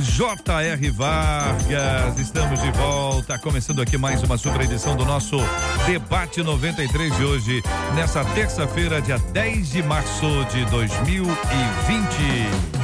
J.R. Vargas. Estamos de volta, começando aqui mais uma super edição do nosso Debate 93 de hoje, nessa terça-feira, dia 10 de março de 2020.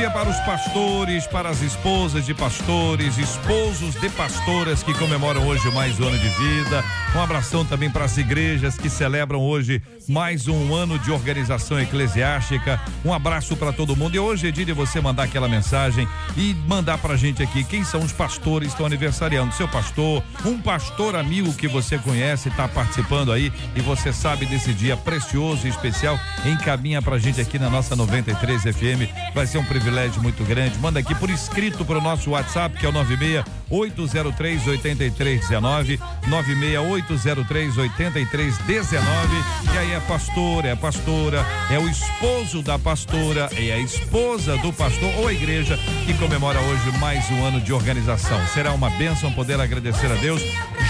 Dia para os pastores, para as esposas de pastores, esposos de pastoras que comemoram hoje mais um ano de vida. Um abração também para as igrejas que celebram hoje mais um ano de organização eclesiástica. Um abraço para todo mundo. E hoje é dia de você mandar aquela mensagem e mandar para a gente aqui quem são os pastores que estão aniversariando. Seu pastor, um pastor amigo que você conhece, está participando aí e você sabe desse dia precioso e especial. Encaminha para a gente aqui na nossa 93 FM. Vai ser um privilégio muito grande. Manda aqui por escrito para o nosso WhatsApp, que é o 96 803 8319 96803 8319. E aí é pastor, é pastora, é o esposo da pastora, é a esposa do pastor ou a igreja que comemora hoje mais um ano de organização. Será uma bênção poder agradecer a Deus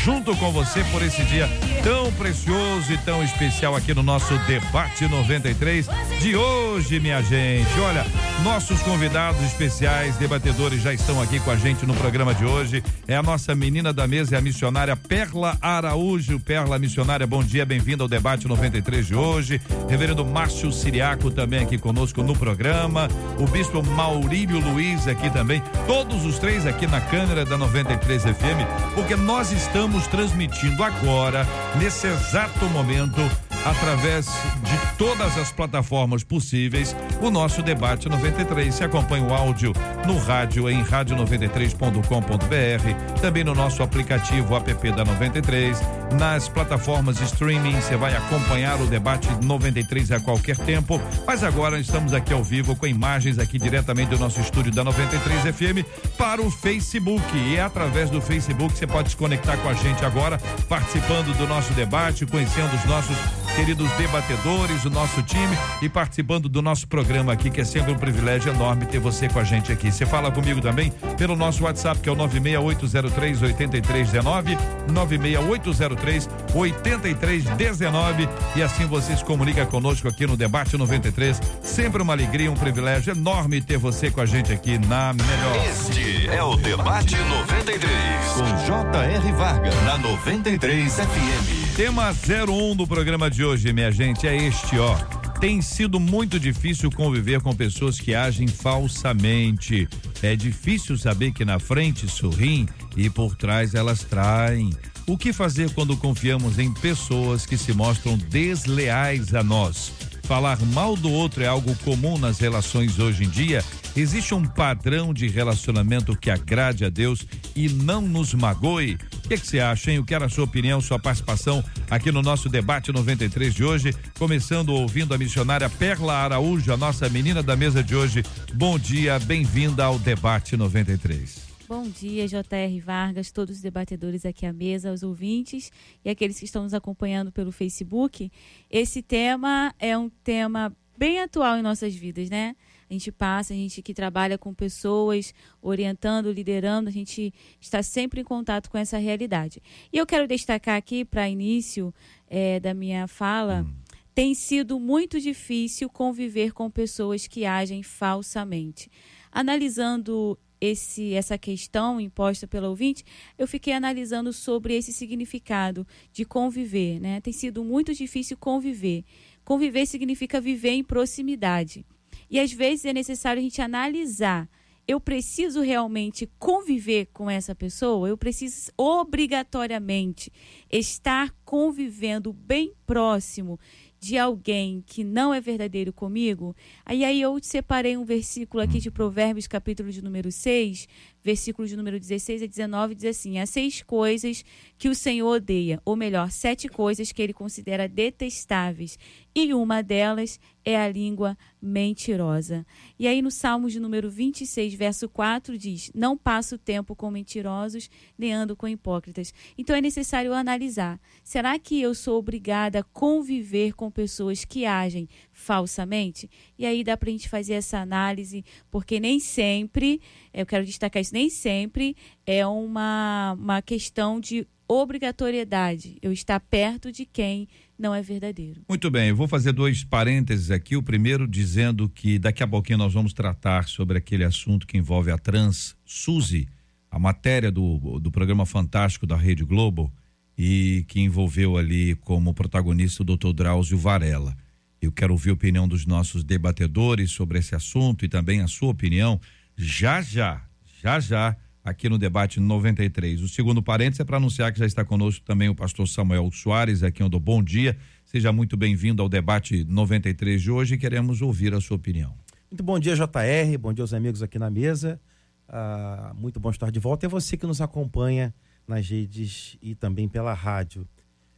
junto com você por esse dia tão precioso e tão especial aqui no nosso debate 93 de hoje, minha gente. Olha, nossos convidados especiais, debatedores já estão aqui com a gente no programa de hoje. É a nossa menina da mesa, é a missionária Perla Araújo. Perla missionária, bom dia, bem-vinda ao debate 93 de hoje. Reverendo Márcio Siriaco também aqui conosco no programa. O bispo Maurílio Luiz aqui também. Todos os três aqui na câmera da 93 FM, porque nós estamos transmitindo agora, nesse exato momento, através de todas as plataformas possíveis, o nosso debate 93. Se acompanha o áudio no rádio em rádio93.com.br, também no nosso aplicativo app da 93, nas plataformas streaming, você vai acompanhar o debate 93 a qualquer tempo. Mas agora estamos aqui ao vivo com imagens aqui diretamente do nosso estúdio da 93 FM para o Facebook. E é através do Facebook você pode se conectar com a gente agora, participando do nosso debate, conhecendo os nossos queridos debatedores, o nosso time e participando do nosso programa aqui, que é sempre um privilégio enorme ter você com a gente aqui. Você fala comigo também pelo nosso WhatsApp, que é o 96803 8319, 96803 8319 e assim você se comunica conosco aqui no Debate 93. Sempre uma alegria, um privilégio enorme ter você com a gente aqui na melhor. Este é o Debate 93 com J.R. Vargas na 93 FM. Tema 01 do programa de hoje, minha gente, é este, ó. Tem sido muito difícil conviver com pessoas que agem falsamente. É difícil saber que na frente sorriem e por trás elas traem. O que fazer quando confiamos em pessoas que se mostram desleais a nós? Falar mal do outro é algo comum nas relações hoje em dia. Existe um padrão de relacionamento que agrade a Deus e não nos magoe? O que, que você acha, hein? Eu quero a sua opinião, sua participação aqui no nosso debate 93 de hoje. Começando ouvindo a missionária Perla Araújo, a nossa menina da mesa de hoje. Bom dia, bem-vinda ao debate 93. Bom dia, J.R. Vargas, todos os debatedores aqui à mesa, os ouvintes e aqueles que estão nos acompanhando pelo Facebook. Esse tema é um tema bem atual em nossas vidas, né? A gente passa, a gente que trabalha com pessoas, orientando, liderando, a gente está sempre em contato com essa realidade. E eu quero destacar aqui, para início é, da minha fala, hum. tem sido muito difícil conviver com pessoas que agem falsamente. Analisando esse, essa questão imposta pelo ouvinte, eu fiquei analisando sobre esse significado de conviver. Né? Tem sido muito difícil conviver. Conviver significa viver em proximidade. E às vezes é necessário a gente analisar. Eu preciso realmente conviver com essa pessoa? Eu preciso obrigatoriamente estar convivendo bem próximo de alguém que não é verdadeiro comigo, aí, aí eu separei um versículo aqui de Provérbios, capítulo de número 6, versículos de número 16 a 19, diz assim: Há seis coisas que o Senhor odeia, ou melhor, sete coisas que ele considera detestáveis, e uma delas é a língua mentirosa. E aí no Salmos de número 26, verso 4 diz: Não passo tempo com mentirosos, nem ando com hipócritas. Então é necessário analisar: será que eu sou obrigada a conviver com pessoas que agem falsamente? E aí dá para a gente fazer essa análise, porque nem sempre, eu quero destacar isso, nem sempre é uma, uma questão de obrigatoriedade. Eu estar perto de quem não é verdadeiro. Muito bem, eu vou fazer dois parênteses aqui. O primeiro dizendo que daqui a pouquinho nós vamos tratar sobre aquele assunto que envolve a trans Suzy, a matéria do, do programa fantástico da Rede Globo e que envolveu ali como protagonista o Dr. Drauzio Varela. Eu quero ouvir a opinião dos nossos debatedores sobre esse assunto e também a sua opinião já já, já já aqui no debate 93. O segundo parênteses é para anunciar que já está conosco também o pastor Samuel Soares, aqui do Bom Dia. Seja muito bem-vindo ao debate 93 de hoje e queremos ouvir a sua opinião. Muito bom dia, JR. Bom dia aos amigos aqui na mesa. Ah, muito bom estar de volta. É você que nos acompanha nas redes e também pela rádio.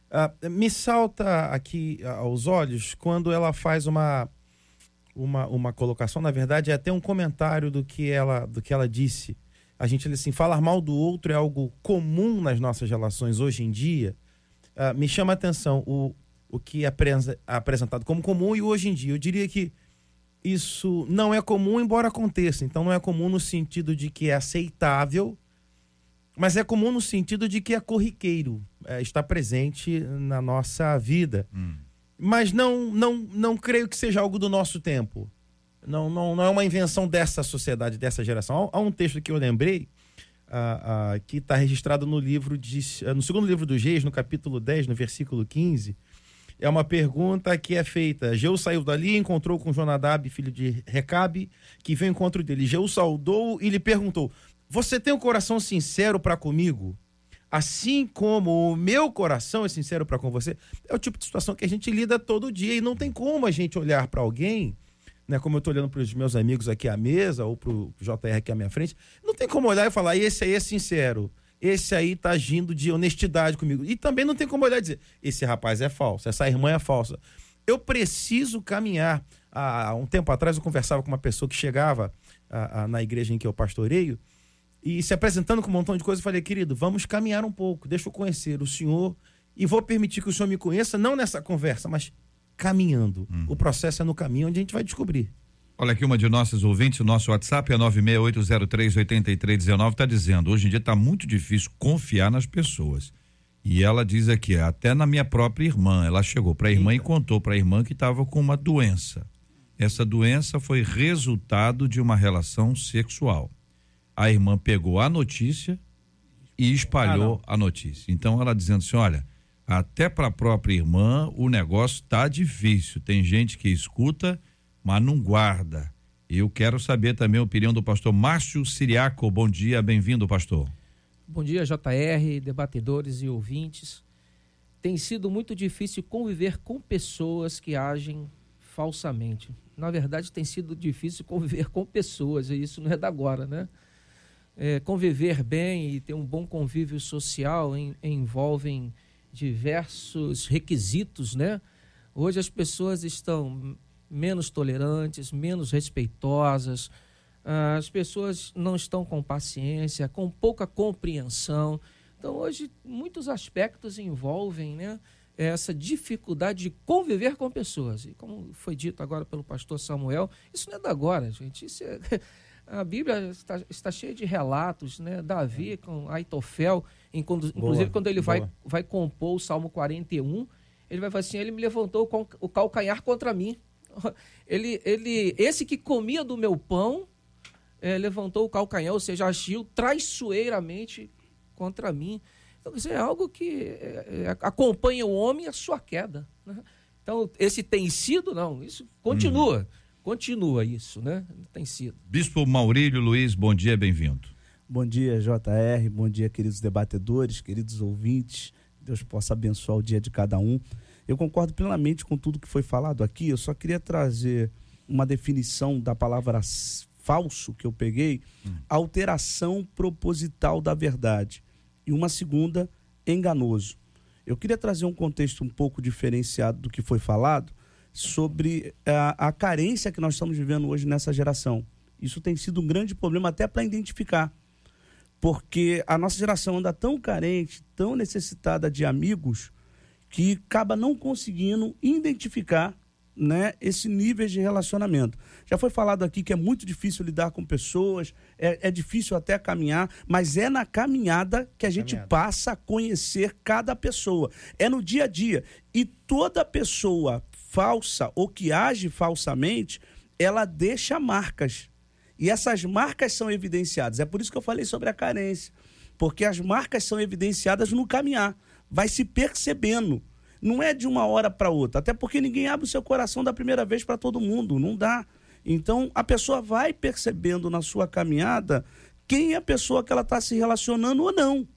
Ah, me salta aqui aos olhos quando ela faz uma, uma, uma colocação, na verdade, é até um comentário do que ela, do que ela disse a gente assim, falar mal do outro é algo comum nas nossas relações hoje em dia, uh, me chama a atenção o, o que é apresentado como comum e hoje em dia. Eu diria que isso não é comum, embora aconteça. Então, não é comum no sentido de que é aceitável, mas é comum no sentido de que é corriqueiro, é, está presente na nossa vida. Hum. Mas não, não, não creio que seja algo do nosso tempo. Não, não, não é uma invenção dessa sociedade, dessa geração. Há, um texto que eu lembrei, uh, uh, que está registrado no livro de, uh, no segundo livro do Reis, no capítulo 10, no versículo 15. É uma pergunta que é feita. Jeú saiu dali encontrou com Jonadab, filho de Recabe, que veio ao encontro dele. Jeú saudou e lhe perguntou: Você tem um coração sincero para comigo? Assim como o meu coração é sincero para com você? É o tipo de situação que a gente lida todo dia e não tem como a gente olhar para alguém né, como eu estou olhando para os meus amigos aqui à mesa, ou para o JR aqui à minha frente, não tem como olhar e falar, esse aí é sincero, esse aí está agindo de honestidade comigo. E também não tem como olhar e dizer, esse rapaz é falso, essa irmã é falsa. Eu preciso caminhar. Há um tempo atrás eu conversava com uma pessoa que chegava a, a, na igreja em que eu pastoreio e se apresentando com um montão de coisas, eu falei, querido, vamos caminhar um pouco, deixa eu conhecer o senhor e vou permitir que o senhor me conheça, não nessa conversa, mas caminhando. Hum. O processo é no caminho onde a gente vai descobrir. Olha aqui uma de nossas ouvintes, o nosso WhatsApp é 968038319, está dizendo, hoje em dia está muito difícil confiar nas pessoas. E ela diz aqui, até na minha própria irmã, ela chegou para a irmã Eita. e contou para a irmã que estava com uma doença. Essa doença foi resultado de uma relação sexual. A irmã pegou a notícia e espalhou ah, a notícia. Então ela dizendo assim, olha, até para a própria irmã o negócio tá difícil. Tem gente que escuta, mas não guarda. Eu quero saber também a opinião do pastor Márcio Siriaco. Bom dia, bem-vindo, pastor. Bom dia, JR, debatedores e ouvintes. Tem sido muito difícil conviver com pessoas que agem falsamente. Na verdade, tem sido difícil conviver com pessoas, e isso não é da agora, né? É, conviver bem e ter um bom convívio social em, envolvem diversos requisitos, né? Hoje as pessoas estão menos tolerantes, menos respeitosas, ah, as pessoas não estão com paciência, com pouca compreensão. Então, hoje, muitos aspectos envolvem né, essa dificuldade de conviver com pessoas. E como foi dito agora pelo pastor Samuel, isso não é da agora, gente. Isso é, a Bíblia está, está cheia de relatos, né? Davi com Aitofel, inclusive boa, quando ele vai, vai compor o Salmo 41, ele vai falar assim: ele me levantou o calcanhar contra mim. Ele, ele, esse que comia do meu pão é, levantou o calcanhar, ou seja, agiu traiçoeiramente contra mim. Então, isso é algo que é, é, acompanha o homem a sua queda. Né? Então, esse tem sido, não, isso continua. Hum. Continua isso, né? Tem sido. Bispo Maurílio Luiz, bom dia, bem-vindo. Bom dia, JR. Bom dia, queridos debatedores, queridos ouvintes. Deus possa abençoar o dia de cada um. Eu concordo plenamente com tudo que foi falado aqui. Eu só queria trazer uma definição da palavra falso que eu peguei, alteração proposital da verdade. E uma segunda, enganoso. Eu queria trazer um contexto um pouco diferenciado do que foi falado sobre a, a carência que nós estamos vivendo hoje nessa geração. Isso tem sido um grande problema até para identificar. Porque a nossa geração anda tão carente, tão necessitada de amigos, que acaba não conseguindo identificar né, esse nível de relacionamento. Já foi falado aqui que é muito difícil lidar com pessoas, é, é difícil até caminhar, mas é na caminhada que a gente caminhada. passa a conhecer cada pessoa. É no dia a dia. E toda pessoa falsa ou que age falsamente, ela deixa marcas. E essas marcas são evidenciadas. É por isso que eu falei sobre a carência. Porque as marcas são evidenciadas no caminhar. Vai se percebendo não é de uma hora para outra, até porque ninguém abre o seu coração da primeira vez para todo mundo, não dá. Então a pessoa vai percebendo na sua caminhada quem é a pessoa que ela está se relacionando ou não,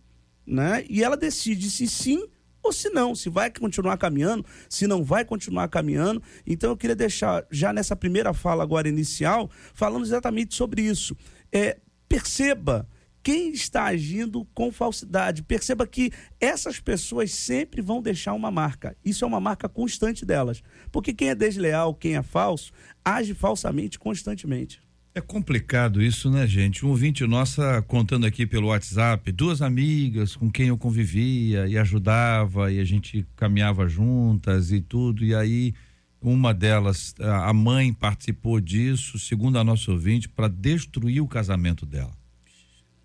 né? E ela decide se sim ou se não, se vai continuar caminhando, se não vai continuar caminhando. Então eu queria deixar já nessa primeira fala agora inicial falando exatamente sobre isso. É, perceba quem está agindo com falsidade. Perceba que essas pessoas sempre vão deixar uma marca. Isso é uma marca constante delas. Porque quem é desleal, quem é falso, age falsamente constantemente. É complicado isso, né, gente? Um ouvinte nossa contando aqui pelo WhatsApp, duas amigas com quem eu convivia e ajudava e a gente caminhava juntas e tudo, e aí uma delas, a mãe participou disso, segundo a nossa ouvinte, para destruir o casamento dela.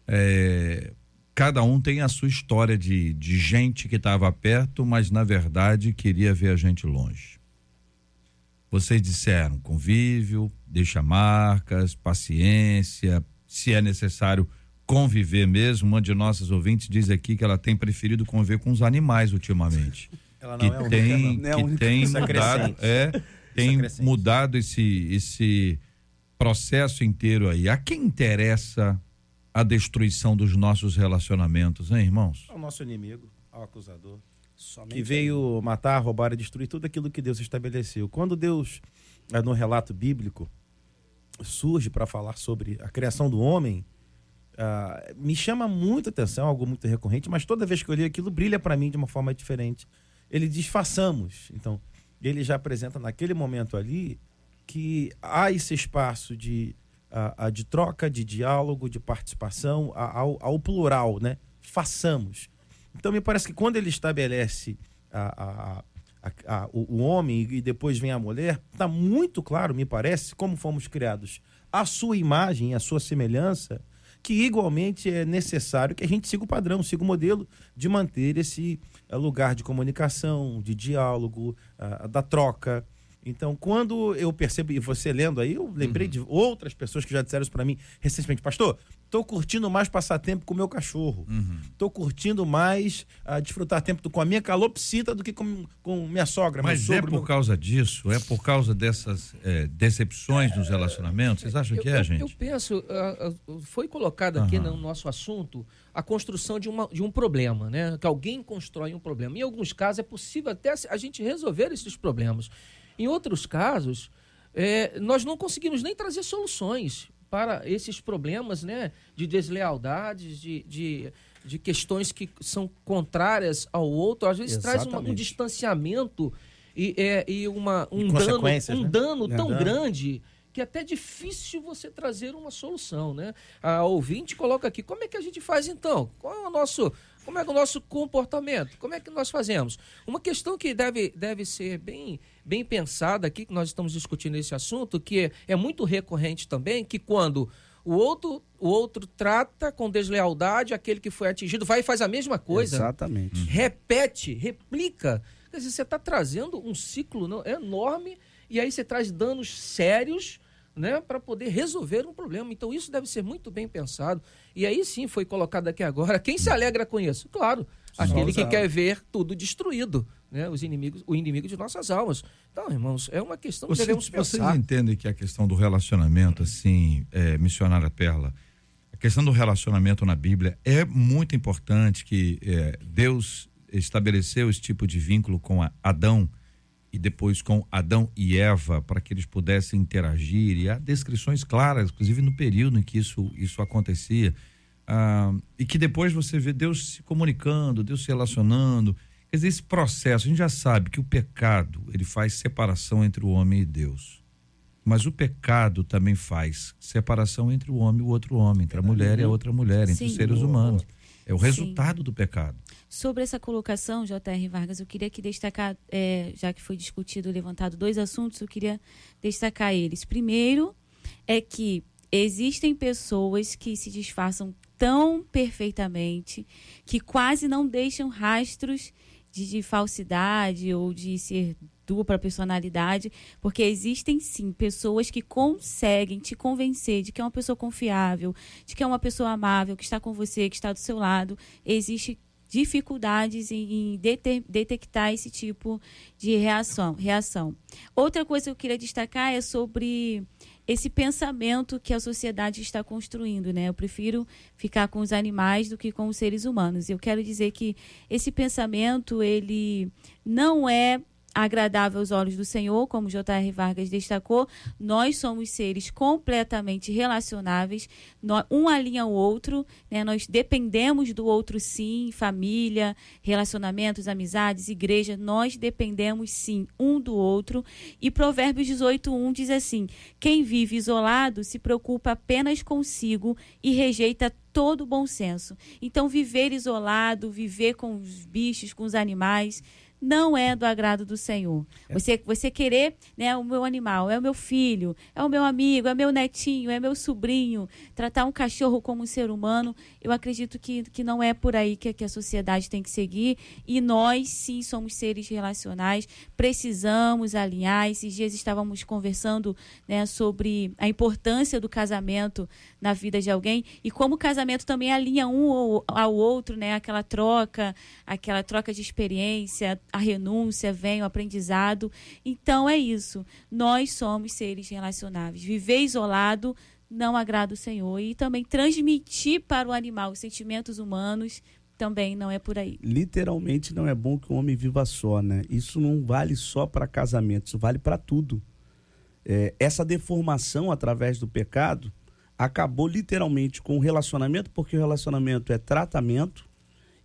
É, cada um tem a sua história de, de gente que estava perto, mas na verdade queria ver a gente longe. Vocês disseram convívio, deixa marcas, paciência, se é necessário conviver mesmo. Uma de nossas ouvintes diz aqui que ela tem preferido conviver com os animais ultimamente. Ela não que é tem, única, não. que é tem mudado, é, tem mudado esse esse processo inteiro aí. A quem interessa a destruição dos nossos relacionamentos, hein, irmãos? Ao nosso inimigo, ao acusador. Somente que veio matar, roubar e destruir tudo aquilo que Deus estabeleceu. Quando Deus, eh, no relato bíblico, surge para falar sobre a criação do homem, uh, me chama muita atenção, algo muito recorrente, mas toda vez que eu li aquilo, brilha para mim de uma forma diferente. Ele diz: façamos. Então, ele já apresenta naquele momento ali que há esse espaço de a de troca, de diálogo, de participação, ao, ao, plural, né? Façamos. Então, me parece que quando ele estabelece a, a, o, o, homem e depois vem a mulher, está muito claro, me parece, como fomos criados a sua imagem, a sua semelhança, que igualmente é necessário que a gente siga o padrão, siga o modelo de manter esse eh, lugar de comunicação, de diálogo, uh, da troca. Então, quando eu percebo, e você lendo aí, eu lembrei uhum. de outras pessoas que já disseram isso para mim recentemente, pastor, tô curtindo mais passar tempo com o meu cachorro. Uhum. Tô curtindo mais uh, desfrutar tempo com a minha calopsita do que com, com minha sogra. Mas sogro, é por meu... causa disso? É por causa dessas é, decepções nos relacionamentos? Vocês acham eu, que é, eu, gente? Eu penso, uh, foi colocado aqui uhum. no nosso assunto a construção de, uma, de um problema, né? Que alguém constrói um problema. Em alguns casos é possível até a gente resolver esses problemas. Em outros casos, é, nós não conseguimos nem trazer soluções para esses problemas né, de deslealdades, de, de, de questões que são contrárias ao outro. Às vezes Exatamente. traz uma, um distanciamento e, é, e uma, um e dano, um né? dano tão dano. grande que é até difícil você trazer uma solução, né? A ouvinte coloca aqui, como é que a gente faz então? Qual é o nosso como é, o nosso comportamento? Como é que nós fazemos? Uma questão que deve, deve ser bem, bem pensada aqui, que nós estamos discutindo esse assunto, que é, é muito recorrente também, que quando o outro, o outro trata com deslealdade aquele que foi atingido, vai e faz a mesma coisa. Exatamente. Repete, replica. Quer dizer, você está trazendo um ciclo não, enorme e aí você traz danos sérios né, para poder resolver um problema. Então isso deve ser muito bem pensado. E aí sim foi colocado aqui agora. Quem se alegra com isso? Claro, aquele que quer ver tudo destruído, né, os inimigos, o inimigo de nossas almas. Então, irmãos, é uma questão que devemos pensar. Vocês entendem que a questão do relacionamento, assim, é, missionária Perla, a questão do relacionamento na Bíblia é muito importante que é, Deus estabeleceu esse tipo de vínculo com Adão e depois com Adão e Eva, para que eles pudessem interagir, e há descrições claras, inclusive no período em que isso, isso acontecia, ah, e que depois você vê Deus se comunicando, Deus se relacionando. Quer dizer, esse processo, a gente já sabe que o pecado, ele faz separação entre o homem e Deus. Mas o pecado também faz separação entre o homem e o outro homem, entre a mulher e a outra mulher, entre Sim. os seres humanos. É o Sim. resultado do pecado. Sobre essa colocação, J.R. Vargas, eu queria aqui destacar, é, já que foi discutido, levantado dois assuntos, eu queria destacar eles. Primeiro, é que existem pessoas que se disfarçam tão perfeitamente que quase não deixam rastros de, de falsidade ou de ser dupla personalidade, porque existem sim pessoas que conseguem te convencer de que é uma pessoa confiável, de que é uma pessoa amável, que está com você, que está do seu lado. Existe dificuldades em, em dete- detectar esse tipo de reação, reação. Outra coisa que eu queria destacar é sobre esse pensamento que a sociedade está construindo, né? Eu prefiro ficar com os animais do que com os seres humanos. Eu quero dizer que esse pensamento ele não é agradável aos olhos do Senhor, como J.R. Vargas destacou, nós somos seres completamente relacionáveis, um alinha o outro, né? nós dependemos do outro sim, família, relacionamentos, amizades, igreja, nós dependemos sim um do outro. E Provérbios 18:1 diz assim: quem vive isolado se preocupa apenas consigo e rejeita todo bom senso. Então, viver isolado, viver com os bichos, com os animais, não é do agrado do Senhor. Você, você querer, né, o meu animal, é o meu filho, é o meu amigo, é meu netinho, é meu sobrinho, tratar um cachorro como um ser humano, eu acredito que, que não é por aí que, que a sociedade tem que seguir. E nós, sim, somos seres relacionais, precisamos alinhar. Esses dias estávamos conversando né, sobre a importância do casamento na vida de alguém e como o casamento também alinha um ao- ao outro, né? Aquela troca, aquela troca de experiência, a renúncia, vem o aprendizado. Então é isso. Nós somos seres relacionáveis. Viver isolado não agrada o Senhor e também transmitir para o animal os sentimentos humanos também não é por aí. Literalmente não é bom que o homem viva só, né? Isso não vale só para casamento, isso vale para tudo. É, essa deformação através do pecado acabou literalmente com o relacionamento, porque o relacionamento é tratamento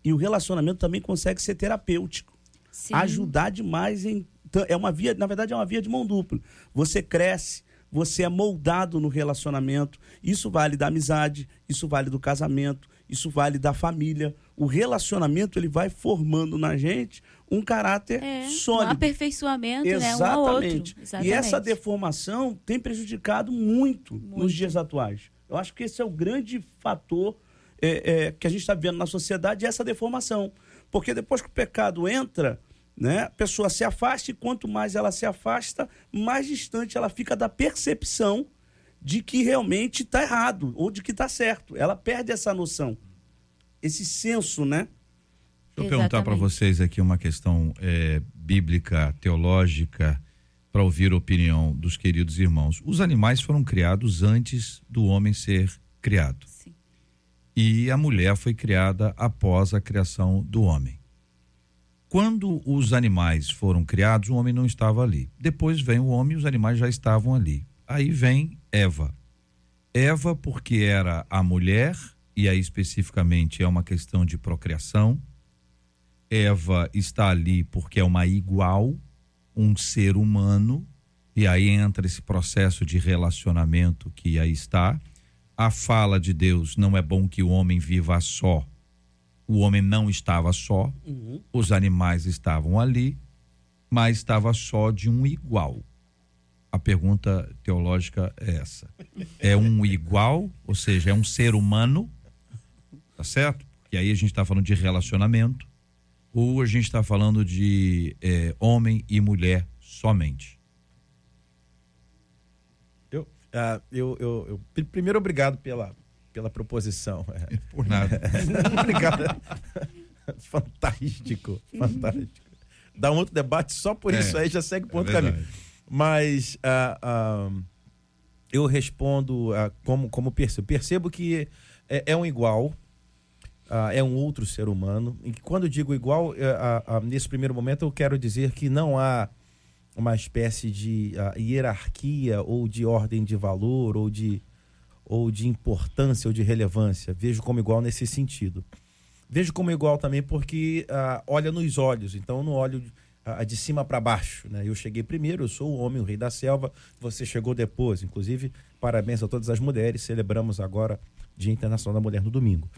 e o relacionamento também consegue ser terapêutico. Sim. ajudar demais em é uma via, na verdade é uma via de mão dupla. Você cresce, você é moldado no relacionamento. Isso vale da amizade, isso vale do casamento, isso vale da família. O relacionamento ele vai formando na gente um caráter É, um sólido. aperfeiçoamento, né? Um. Exatamente. E Exatamente. essa deformação tem prejudicado muito, Muito. nos dias atuais. Eu acho que esse é o grande fator é, é, que a gente está vendo na sociedade, é essa deformação. Porque depois que o pecado entra, né, a pessoa se afasta e quanto mais ela se afasta, mais distante ela fica da percepção de que realmente está errado ou de que está certo. Ela perde essa noção, esse senso, né? Deixa eu perguntar para vocês aqui uma questão é, bíblica, teológica, para ouvir a opinião dos queridos irmãos. Os animais foram criados antes do homem ser criado. E a mulher foi criada após a criação do homem. Quando os animais foram criados, o homem não estava ali. Depois vem o homem e os animais já estavam ali. Aí vem Eva. Eva, porque era a mulher, e aí especificamente é uma questão de procriação. Eva está ali porque é uma igual, um ser humano, e aí entra esse processo de relacionamento que aí está. A fala de Deus não é bom que o homem viva só. O homem não estava só, os animais estavam ali, mas estava só de um igual. A pergunta teológica é essa: é um igual, ou seja, é um ser humano, tá certo? E aí a gente está falando de relacionamento, ou a gente está falando de é, homem e mulher somente? Eu, ah, eu, eu, eu- pri- primeiro, obrigado pela, pela proposição. É. Por nada. obrigado. fantástico, fantástico. Dá um outro debate só por É, isso aí, já segue por é outro caminho. verdade. Mas ah, ah, eu respondo como, como percebo. Percebo que é, é um igual, é um outro ser humano. E quando eu digo igual, eh, nesse primeiro momento eu quero dizer que não há uma espécie de uh, hierarquia ou de ordem de valor ou de, ou de importância ou de relevância. Vejo como igual nesse sentido. Vejo como igual também porque uh, olha nos olhos, então não olho uh, de cima para baixo. Né? Eu cheguei primeiro, eu sou o homem, o rei da selva, você chegou depois. Inclusive, parabéns a todas as mulheres, celebramos agora Dia Internacional da Mulher no domingo.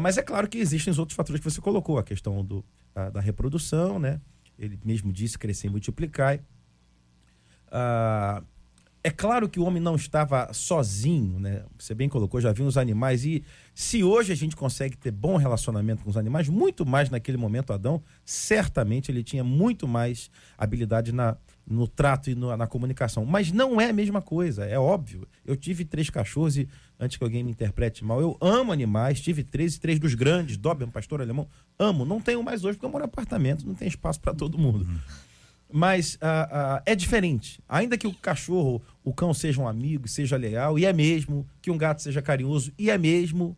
Mas é claro que existem os outros fatores que você colocou, a questão do, da reprodução, né? Ele mesmo disse, crescer e multiplicar. Ah, é claro que o homem não estava sozinho, né? Você bem colocou, já viu os animais. E se hoje a gente consegue ter bom relacionamento com os animais, muito mais naquele momento, Adão, certamente ele tinha muito mais habilidade na, no trato e no, na comunicação. Mas não é a mesma coisa, é óbvio. Eu tive três cachorros e, antes que alguém me interprete mal, eu amo animais, tive três e três dos grandes, Doberman, pastor alemão, amo. Não tenho mais hoje porque eu moro em apartamento, não tem espaço para todo mundo. Uhum. Mas uh, uh, é diferente. Ainda que o cachorro, o cão seja um amigo, seja leal, e é mesmo, que um gato seja carinhoso, e é mesmo,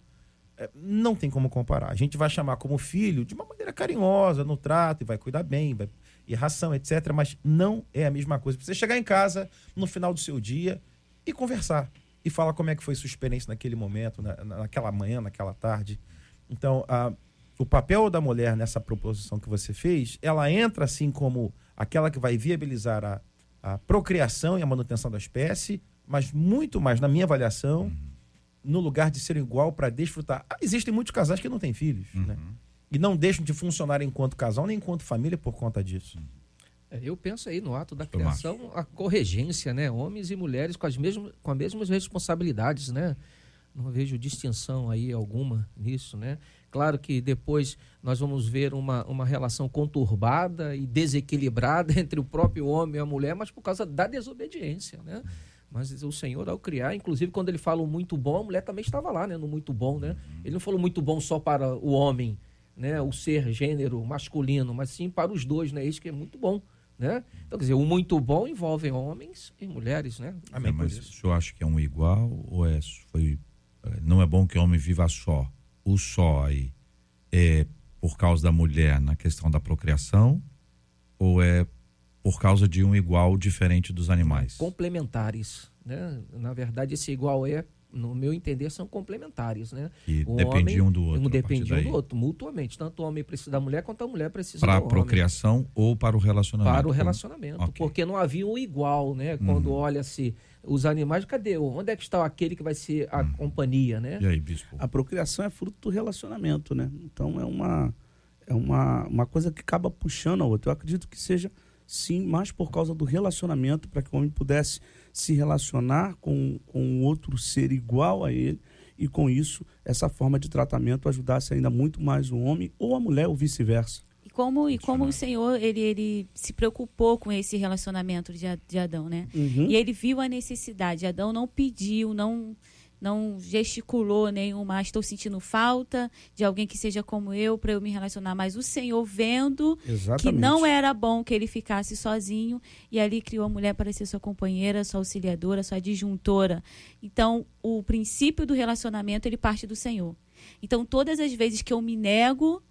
é, não tem como comparar. A gente vai chamar como filho de uma maneira carinhosa, no trato, e vai cuidar bem, vai, e ração, etc. Mas não é a mesma coisa. Você chegar em casa no final do seu dia e conversar. E falar como é que foi sua experiência naquele momento, na, naquela manhã, naquela tarde. Então, uh, o papel da mulher nessa proposição que você fez, ela entra assim como aquela que vai viabilizar a, a procriação e a manutenção da espécie, mas muito mais, na minha avaliação, uhum. no lugar de ser igual para desfrutar. Ah, existem muitos casais que não têm filhos, uhum. né? E não deixam de funcionar enquanto casal nem enquanto família por conta disso. É, eu penso aí no ato da criação a corregência, né? Homens e mulheres com as mesmas, com as mesmas responsabilidades, né? Não vejo distinção aí alguma nisso, né? Claro que depois nós vamos ver uma, uma relação conturbada e desequilibrada entre o próprio homem e a mulher, mas por causa da desobediência, né? Mas o Senhor, ao criar, inclusive quando ele fala o muito bom, a mulher também estava lá, né? No muito bom, né? Ele não falou muito bom só para o homem, né? O ser gênero masculino, mas sim para os dois, né? Isso que é muito bom, né? Então, quer dizer, o muito bom envolve homens e mulheres, né? Amém. É, mas o senhor acha que é um igual ou é, foi, não é bom que o homem viva só? o só aí é por causa da mulher na questão da procriação ou é por causa de um igual diferente dos animais? Complementares, né? Na verdade, esse igual é no meu entender, são complementares, né? E o depende um do outro. Um depende um do outro, mutuamente. Tanto o homem precisa da mulher quanto a mulher precisa para do homem. Para a procriação ou para o relacionamento? Para o relacionamento, okay. porque não havia um igual, né? Quando uhum. olha-se os animais, cadê? Onde é que está aquele que vai ser a hum. companhia, né? E aí, bispo? A procriação é fruto do relacionamento, né? Então é uma é uma, uma coisa que acaba puxando a outra. Eu acredito que seja sim mais por causa do relacionamento para que o homem pudesse se relacionar com, com outro ser igual a ele e com isso essa forma de tratamento ajudasse ainda muito mais o homem ou a mulher ou vice-versa como e como o Senhor ele, ele se preocupou com esse relacionamento de, de Adão, né? Uhum. E ele viu a necessidade. Adão não pediu, não não gesticulou nenhuma, estou sentindo falta de alguém que seja como eu para eu me relacionar, mas o Senhor vendo Exatamente. que não era bom que ele ficasse sozinho e ali criou a mulher para ser sua companheira, sua auxiliadora, sua disjuntora. Então, o princípio do relacionamento ele parte do Senhor. Então, todas as vezes que eu me nego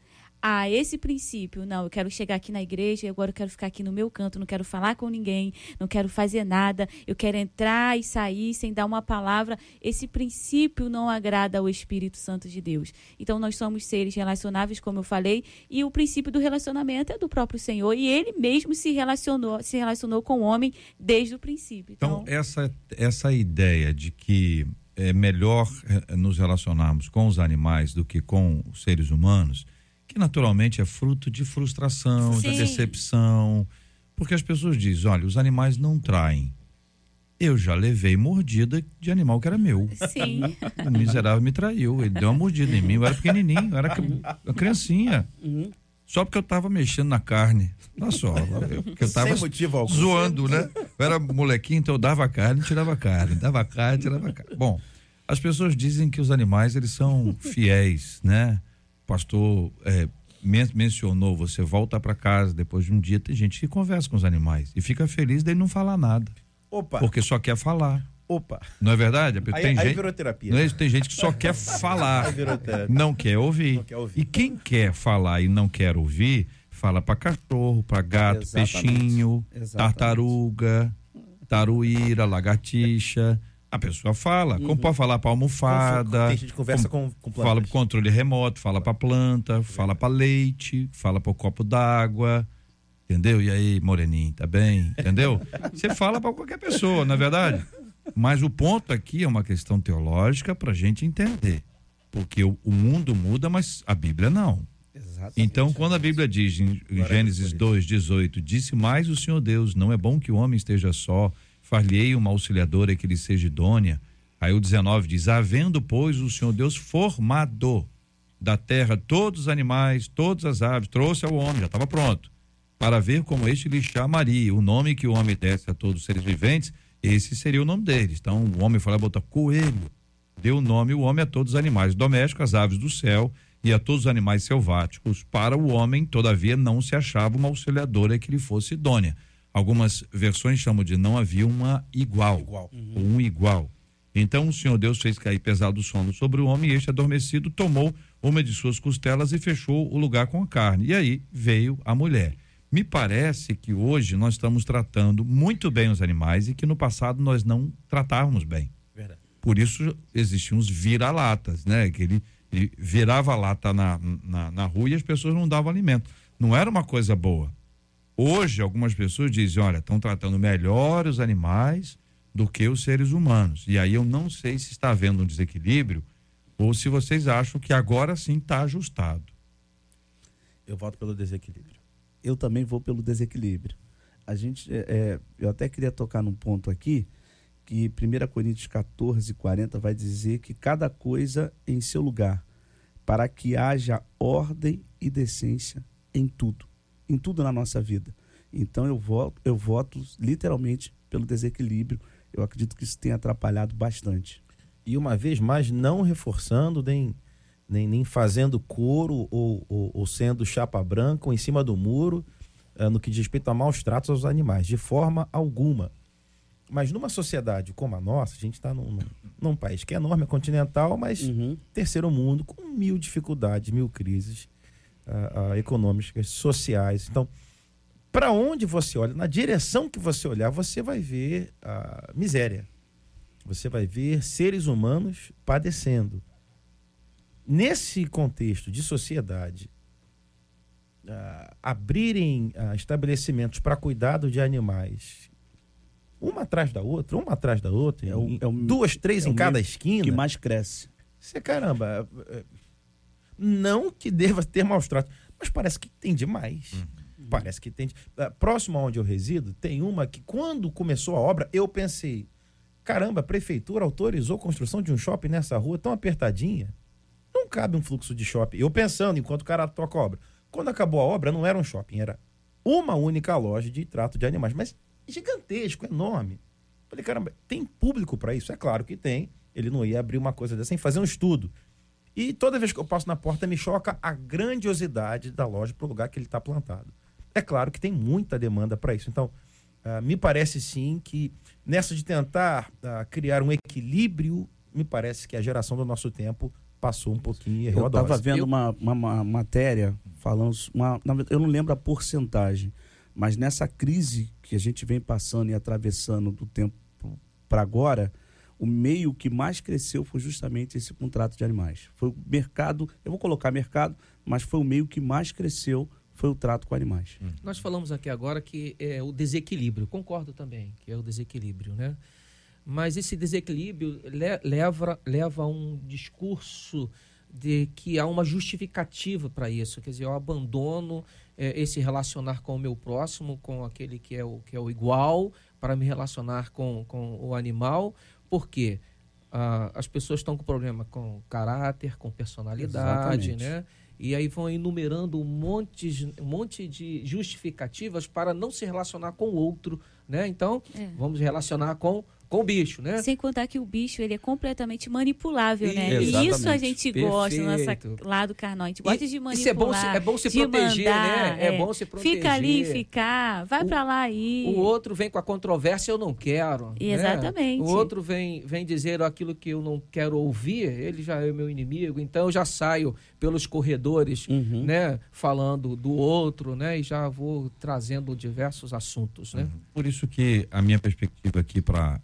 a esse princípio, não, eu quero chegar aqui na igreja e agora eu quero ficar aqui no meu canto, não quero falar com ninguém, não quero fazer nada, eu quero entrar e sair sem dar uma palavra. Esse princípio não agrada ao Espírito Santo de Deus. Então nós somos seres relacionáveis, como eu falei, e o princípio do relacionamento é do próprio Senhor e ele mesmo se relacionou, se relacionou com o homem desde o princípio. Então, então essa essa ideia de que é melhor eh, nos relacionarmos com os animais do que com os seres humanos, que naturalmente é fruto de frustração, Sim. de decepção. Porque as pessoas dizem: olha, os animais não traem. Eu já levei mordida de animal que era meu. Sim. O miserável me traiu. Ele deu uma mordida em mim. Eu era pequenininho, eu era uma criancinha. Uhum. Só porque eu tava mexendo na carne. Olha só. Porque eu tava zoando, né? Eu era molequinho, então eu dava carne e tirava carne. Dava carne tirava carne. Bom, as pessoas dizem que os animais, eles são fiéis, né? Pastor é, men mencionou, você volta para casa depois de um dia, tem gente que conversa com os animais e fica feliz dele não falar nada. Opa. Porque só quer falar. Opa. Não é verdade? Tem aí, gente, aí virou terapia. Não é, tem gente que só quer falar, não quer, não quer ouvir. E quem quer falar e não quer ouvir, fala para cachorro, para gato, Exatamente. peixinho, Exatamente. tartaruga, taruíra, lagartixa. A pessoa fala. Como pode falar para almofada? Tem gente conversa com, com. Fala pro controle remoto, fala pra planta, fala pra leite, fala pro copo d'água. Entendeu? E aí, moreninho, tá bem? Entendeu? Você fala pra qualquer pessoa, na é verdade. Mas o ponto aqui é uma questão teológica pra gente entender. Porque o, o mundo muda, mas a Bíblia não. Exatamente. Então, quando a Bíblia diz em em Gênesis 2, 18, disse mais o Senhor Deus, não é bom que o homem esteja só, far-lhe-ei uma auxiliadora que lhe seja idônea. Aí o 19 diz, havendo, pois, o Senhor Deus formado da terra todos os animais, todas as aves, trouxe ao homem, já estava pronto, para ver como este lhe chamaria. O nome que o homem desse a todos os seres viventes, esse seria o nome deles. Então, o homem foi lá botou coelho, deu nome o homem a todos os animais domésticos, as aves do céu e a todos os animais selváticos. Para o homem, todavia, não se achava uma auxiliadora que lhe fosse idônea. Algumas versões chamam de não havia uma igual, Igual. ou um igual. Então o Senhor Deus fez cair pesado sono sobre o homem e este adormecido tomou uma de suas costelas e fechou o lugar com a carne. E aí veio a mulher. Me parece que hoje nós estamos tratando muito bem os animais e que no passado nós não tratávamos bem. Verdade. Por isso existiam os vira-latas, né? Que ele, ele virava lata na, na, na rua e as pessoas não davam alimento. Não era uma coisa boa. Hoje, algumas pessoas dizem: olha, estão tratando melhor os animais do que os seres humanos. E aí eu não sei se está havendo um desequilíbrio ou se vocês acham que agora sim está ajustado. Eu voto pelo desequilíbrio. eu também vou pelo desequilíbrio. A gente, é, é, eu até queria tocar num ponto aqui, que 1 Coríntios 14, 40 vai dizer que cada coisa em seu lugar, para que haja ordem e decência em tudo, em tudo na nossa vida. Então eu voto, eu voto literalmente pelo desequilíbrio. Eu acredito que isso tem atrapalhado bastante. E uma vez mais, não reforçando, nem, nem, nem fazendo coro ou, ou, ou sendo chapa branca ou em cima do muro eh, no que diz respeito a maus tratos aos animais, de forma alguma. Mas numa sociedade como a nossa, a gente está num, num, país que é enorme, é continental, mas terceiro mundo, com mil dificuldades, mil crises ah, econômicas, sociais. Então, para onde você olha, na direção que você olhar, você vai ver a miséria. Você vai ver seres humanos padecendo. Nesse contexto de sociedade, ah, abrirem ah, estabelecimentos para cuidado de animais, uma atrás da outra, uma atrás da outra, É o- é o- duas, três é em cada esquina. que mais cresce. Você, caramba, é, não que deva ter maus tratos, mas parece que tem demais. Parece que tem. Ah, Próximo aonde eu resido, tem uma que quando começou a obra, eu pensei, caramba, a prefeitura autorizou a construção de um shopping nessa rua tão apertadinha. Não cabe um fluxo de shopping. Eu pensando, enquanto o cara toca a obra. Quando acabou a obra, não era um shopping, era uma única loja de trato de animais, mas gigantesco, enorme. Falei, caramba, tem público para isso? É claro que tem. Ele não ia abrir uma coisa dessa sem fazer um estudo. E toda vez que eu passo na porta, me choca a grandiosidade da loja para o lugar que ele está plantado. É claro que tem muita demanda para isso. Então, ah, me parece sim que nessa de tentar ah, criar um equilíbrio, me parece que a geração do nosso tempo passou um pouquinho e errou Eu estava vendo Eu- uma, uma, uma matéria falando, uma, eu não lembro a porcentagem, mas nessa crise que a gente vem passando e atravessando do tempo para agora, o meio que mais cresceu foi justamente esse contrato de animais. Foi o mercado, eu vou colocar mercado, mas foi o meio que mais cresceu foi o trato com animais. Nós falamos aqui agora que é o desequilíbrio. Concordo também que é o desequilíbrio, né? Mas esse desequilíbrio le- leva, leva a um discurso de que há uma justificativa para isso. Quer dizer, eu abandono eh, esse relacionar com o meu próximo, com aquele que é o, que é o igual, para me relacionar com, com o animal. Por quê? Ah, as pessoas estão com problema com caráter, com personalidade, Exatamente. né? E aí vão enumerando um monte, um monte de justificativas para não se relacionar com o outro, né? Então, É. vamos relacionar com, com o bicho, né? Sem contar que o bicho ele é completamente manipulável, né? Exatamente. Isso a gente gosta no nosso lado carnal. A gente gosta E- de isso manipular. é bom se- é bom se de proteger, mandar, né? É bom se Fica ali, proteger. ficar, vai O- pra lá aí. O outro vem com a controvérsia, eu não quero. né? Exatamente. O outro vem, vem dizer aquilo que eu não quero ouvir, ele já é meu inimigo, então eu já saio pelos corredores, Uhum. né, falando do outro, né, e já vou trazendo diversos assuntos, né? Por isso que a minha perspectiva aqui para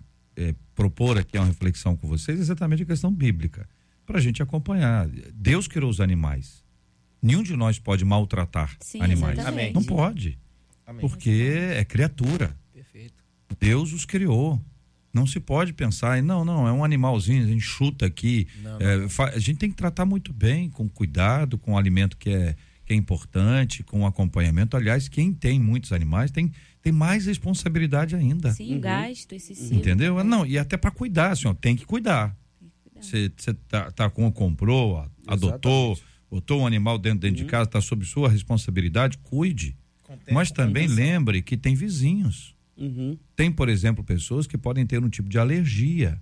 propor aqui uma reflexão com vocês é exatamente a questão bíblica. Para a gente acompanhar. Deus criou os animais. Nenhum de nós pode maltratar Sim, animais. exatamente. Não pode. Amém. Porque é criatura. Perfeito. Deus os criou. Não se pode pensar, em, não, não, é um animalzinho, a gente chuta aqui. É, fa- a gente tem que tratar muito bem, com cuidado, com o alimento que é, que é importante, com o acompanhamento. Aliás, quem tem muitos animais tem, tem mais responsabilidade ainda. Sim, um gasto excessivo. Entendeu? Não, e até para cuidar, senhor, tem que cuidar. Você tá, tá com, comprou, adotou, botou um animal dentro, dentro de casa, está sob sua responsabilidade, cuide. Mas também lembre que tem vizinhos. Uhum. Tem, por exemplo, pessoas que podem ter um tipo de alergia.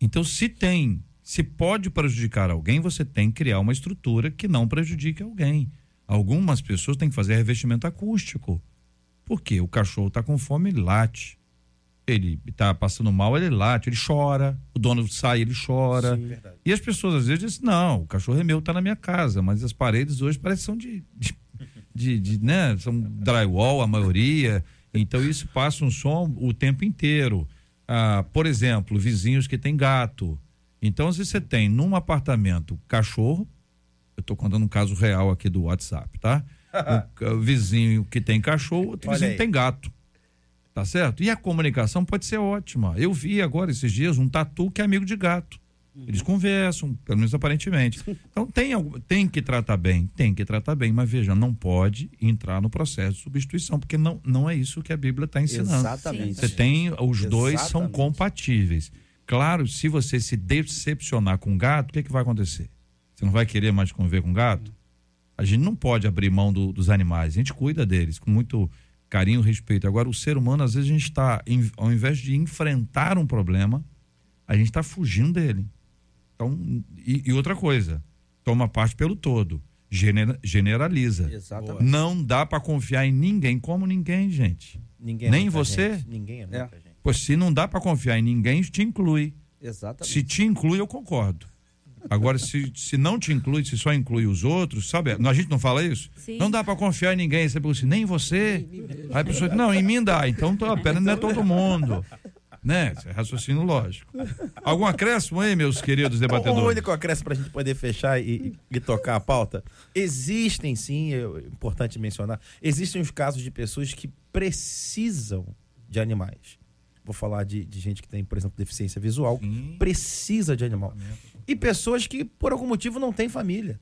Então, se tem, se pode prejudicar alguém, você tem que criar uma estrutura que não prejudique alguém. Algumas pessoas têm que fazer revestimento acústico. Porque o cachorro está com fome, ele late. Ele está passando mal, ele late, ele chora. O dono sai, ele chora. Verdade. E as pessoas às vezes dizem, não, o cachorro é meu, tá na minha casa, mas as paredes hoje parecem são de, de, de, de, né, são drywall a maioria, então isso passa um som o tempo inteiro. Ah, por exemplo, vizinhos que têm gato. Então, se você tem num apartamento cachorro, eu estou contando um caso real aqui do WhatsApp, tá? o, o vizinho que tem cachorro, outro Olha vizinho aí. tem gato. Tá certo? E a comunicação pode ser ótima. Eu vi agora esses dias um tatu que é amigo de gato. Eles conversam, pelo menos aparentemente. Então tem, tem que tratar bem, tem que tratar bem, mas veja, não pode entrar no processo de substituição, porque não, não é isso que a Bíblia está ensinando. Exatamente. Você tem, os dois são compatíveis. Claro, se você se decepcionar com gato, o que, que vai acontecer? Você não vai querer mais conviver com gato? A gente não pode abrir mão do- dos animais, a gente cuida deles com muito carinho e respeito. Agora, o ser humano, às vezes, a gente está, ao invés de enfrentar um problema, a gente está fugindo dele. Então, e, e outra coisa, toma parte pelo todo, genera- generaliza. Exatamente. Não dá para confiar em ninguém como ninguém, gente. Ninguém é Nem muita você? gente. Ninguém é muita gente. Pois se não dá para confiar em ninguém, te inclui. Exatamente. Se te inclui, eu concordo. Agora, se, se não te inclui, se só inclui os outros, sabe? A gente não fala isso? Sim. Não dá para confiar em ninguém. Você pergunta assim, nem você. Aí a pessoa diz, não, em mim dá. Então, tô, pera, não é todo mundo. Né? Isso é raciocínio lógico. Algum acréscimo aí, meus queridos O debatedores? único acréscimo para a gente poder fechar e, e- e tocar a pauta. Existem sim, é importante mencionar, existem os casos de pessoas que precisam de animais. Vou falar de, de gente que tem, por exemplo, deficiência visual, Sim. precisa de animal. E pessoas que, por algum motivo, não têm família.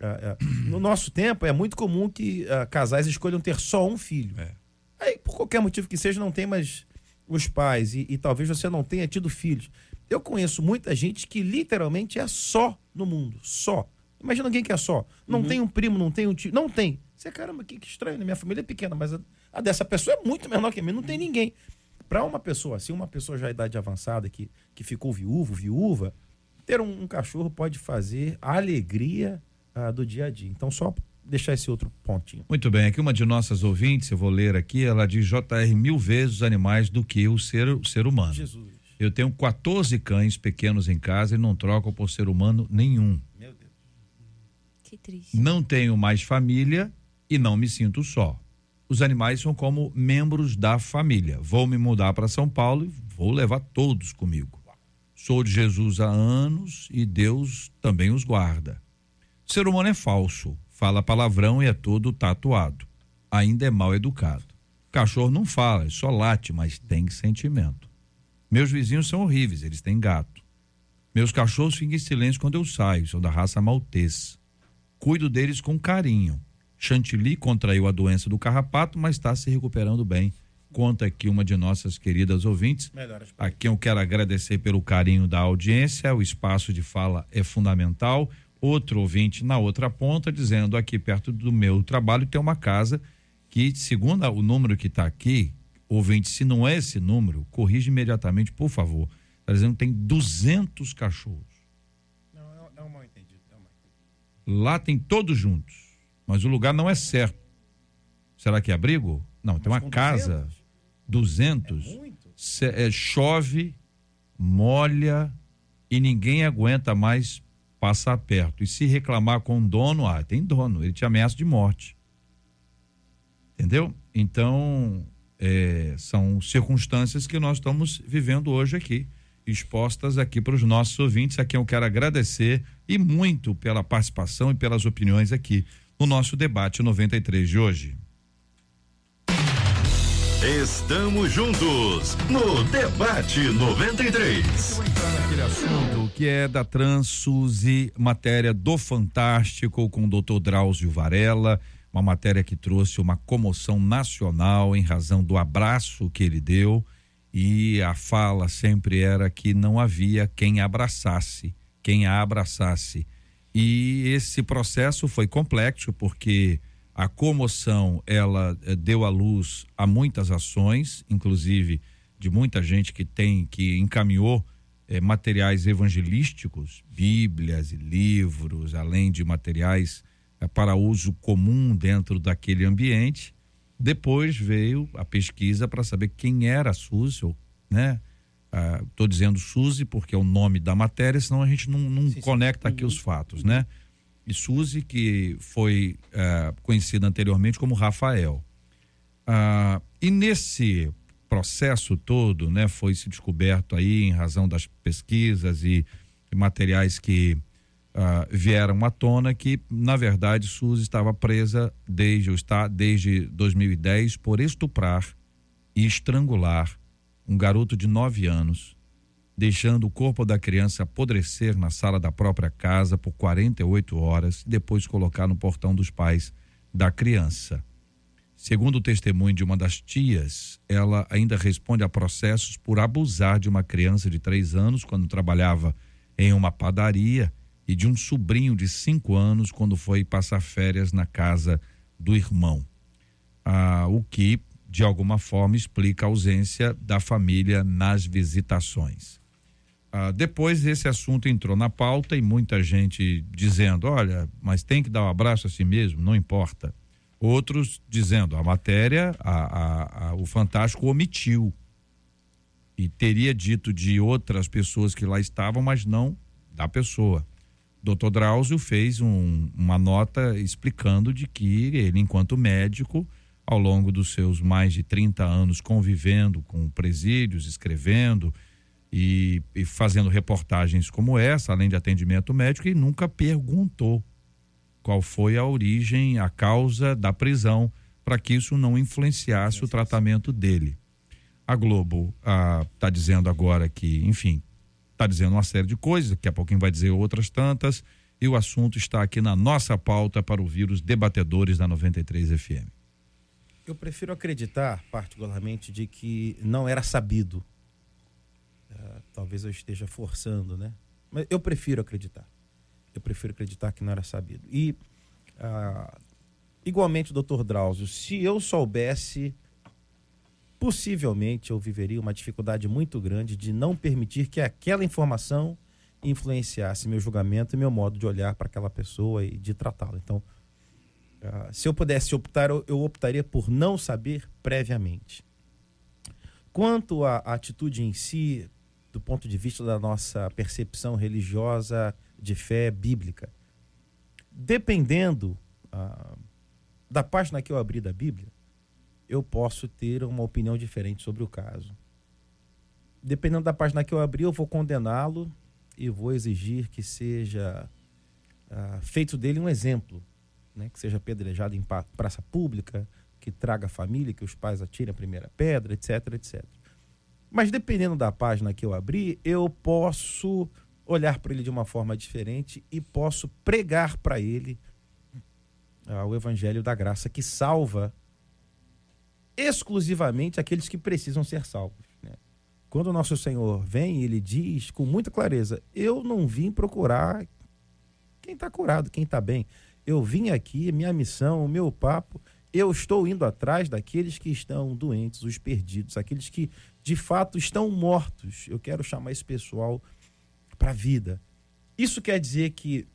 Ah, ah, no nosso tempo, é muito comum que ah, casais escolham ter só um filho. É. Aí, por qualquer motivo que seja, não tem mais os pais e, e talvez você não tenha tido filhos. Eu conheço muita gente que literalmente é só no mundo, só. Imagina alguém que é só. Não tem um primo, não tem um tio, não tem. Você, caramba, que, que estranho, né? minha família é pequena, mas a, a dessa pessoa é muito menor que a minha, não tem ninguém. Para uma pessoa assim, uma pessoa já de idade avançada que, que ficou viúvo, viúva, ter um, um cachorro pode fazer a alegria ah, do dia a dia. Então, só deixar esse outro pontinho. Muito bem, aqui uma de nossas ouvintes, eu vou ler aqui, ela diz JR mil vezes os animais do que o ser, o ser humano. Jesus. Eu tenho 14 cães pequenos em casa e não troco por ser humano nenhum. Meu Deus. Que triste. Não tenho mais família e não me sinto só. Os animais são como membros da família. Vou me mudar para São Paulo e vou levar todos comigo. Sou de Jesus há anos e Deus também os guarda. O ser humano é falso, fala palavrão e é todo tatuado. Ainda é mal educado. Cachorro não fala, só late, mas tem sentimento. Meus vizinhos são horríveis, eles têm gato. Meus cachorros ficam em silêncio quando eu saio, sou da raça maltês. Cuido deles com carinho. Chantilly contraiu a doença do carrapato, mas está se recuperando bem. Conta aqui uma de nossas queridas ouvintes, a quem eu quero agradecer pelo carinho da audiência. O espaço de fala é fundamental. Outro ouvinte na outra ponta dizendo aqui perto do meu trabalho tem uma casa que, segundo o número que está aqui, ouvinte, se não é esse número, corrija imediatamente, por favor. Está dizendo que tem 200 cachorros. Não, é um mal entendido. É um mal Lá tem todos juntos, mas o lugar não é certo. Será que é abrigo? Não, tem uma casa. 200. É é, chove, molha e ninguém aguenta mais passar perto. E se reclamar com o dono, ah, tem dono, ele te ameaça de morte. Entendeu? Então, é, são circunstâncias que nós estamos vivendo hoje aqui, expostas aqui para os nossos ouvintes, a quem eu quero agradecer e muito pela participação e pelas opiniões aqui no nosso debate 93 de hoje. Estamos juntos no Debate 93. Vou assunto que é da Transuzi, matéria do Fantástico com o Dr. Drauzio Varela, uma matéria que trouxe uma comoção nacional em razão do abraço que ele deu e a fala sempre era que não havia quem abraçasse, quem a abraçasse. E esse processo foi complexo porque a comoção ela eh, deu à luz a muitas ações, inclusive de muita gente que tem que encaminhou eh, materiais evangelísticos, bíblias e livros, além de materiais eh, para uso comum dentro daquele ambiente. Depois veio a pesquisa para saber quem era a Suzy, ou, né? Estou dizendo Suzy porque é o nome da matéria, senão a gente não, não sim. conecta aqui os fatos, né? E Suzy, que foi eh, conhecida anteriormente como Rafael. Ah, e nesse processo todo, né, foi se descoberto aí em razão das pesquisas e, e materiais que ah, vieram à tona que, na verdade, Suzy estava presa desde, está desde 2010 por estuprar e estrangular um garoto de nove anos, deixando o corpo da criança apodrecer na sala da própria casa por 48 horas e depois colocar no portão dos pais da criança. Segundo o testemunho de uma das tias, ela ainda responde a processos por abusar de uma criança de três anos quando trabalhava em uma padaria e de um sobrinho de cinco anos quando foi passar férias na casa do irmão. Ah, o que, de alguma forma, explica a ausência da família nas visitações. Ah, depois esse assunto entrou na pauta e muita gente dizendo: olha, mas tem que dar um abraço a si mesmo, não importa. Outros dizendo: a matéria, a, a- a- o Fantástico omitiu. E teria dito de outras pessoas que lá estavam, mas não da pessoa. Dr. Drauzio fez um- uma nota explicando de que ele, enquanto médico, ao longo dos seus mais de 30 anos convivendo com presídios, escrevendo e, e fazendo reportagens como essa, além de atendimento médico, ele nunca perguntou qual foi a origem, a causa da prisão, para que isso não influenciasse o tratamento dele. A Globo está dizendo agora que, enfim, está dizendo uma série de coisas, daqui a pouquinho vai dizer outras tantas, e o assunto está aqui na nossa pauta para ouvir os debatedores da 93 FM. Eu prefiro acreditar, particularmente, de que não era sabido. Talvez eu esteja forçando, né? Mas eu prefiro acreditar. Eu prefiro acreditar que não era sabido. E, ah, igualmente, doutor Drauzio, se eu soubesse, possivelmente eu viveria uma dificuldade muito grande de não permitir que aquela informação influenciasse meu julgamento e meu modo de olhar para aquela pessoa e de tratá-la. Então, ah, se eu pudesse optar, eu, eu optaria por não saber previamente. Quanto à atitude em si, do ponto de vista da nossa percepção religiosa de fé bíblica, dependendo ah, da página que eu abri da Bíblia, eu posso ter uma opinião diferente sobre o caso. Dependendo da página que eu abri, eu vou condená-lo e vou exigir que seja ah, feito dele um exemplo né, que seja apedrejado em praça pública, que traga família, que os pais atirem a primeira pedra, etc, etc. Mas dependendo da página que eu abrir, eu posso olhar para ele de uma forma diferente e posso pregar para ele ah, o evangelho da graça que salva exclusivamente aqueles que precisam ser salvos. né? Quando o nosso Senhor vem, ele diz com muita clareza: Eu não vim procurar quem está curado, quem está bem. Eu vim aqui, minha missão, o meu papo, Eu estou indo atrás daqueles que estão doentes, os perdidos, aqueles que de fato estão mortos. Eu quero chamar esse pessoal para a vida. Isso quer dizer que,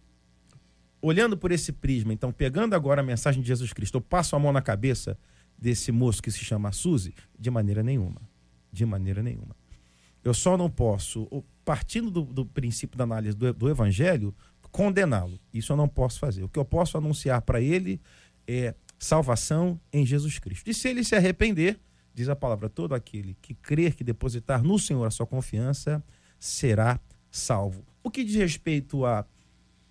olhando por esse prisma, então, pegando agora a mensagem de Jesus Cristo, eu passo a mão na cabeça desse moço que se chama Suzy? De maneira nenhuma. De maneira nenhuma. Eu só não posso, partindo do, do princípio da análise do, do evangelho, condená-lo. Isso eu não posso fazer. O que eu posso anunciar para ele é salvação em Jesus Cristo. E se ele se arrepender, diz a palavra, todo aquele que crer, que depositar no Senhor a sua confiança, será salvo. O que diz respeito a,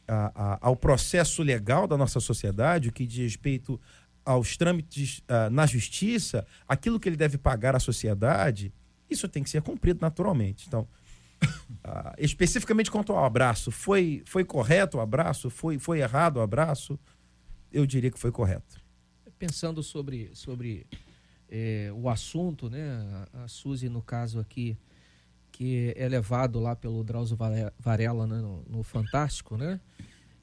a, a, ao processo legal da nossa sociedade, o que diz respeito aos trâmites uh, na justiça, aquilo que ele deve pagar à sociedade, isso tem que ser cumprido naturalmente. Então, uh, especificamente quanto ao abraço, foi, foi correto o abraço? Foi, foi errado o abraço? Eu diria que foi correto. Pensando sobre, sobre é, o assunto, né? A, a Suzy, no caso aqui, que é levado lá pelo Drauzio Varela né, no, no Fantástico, né?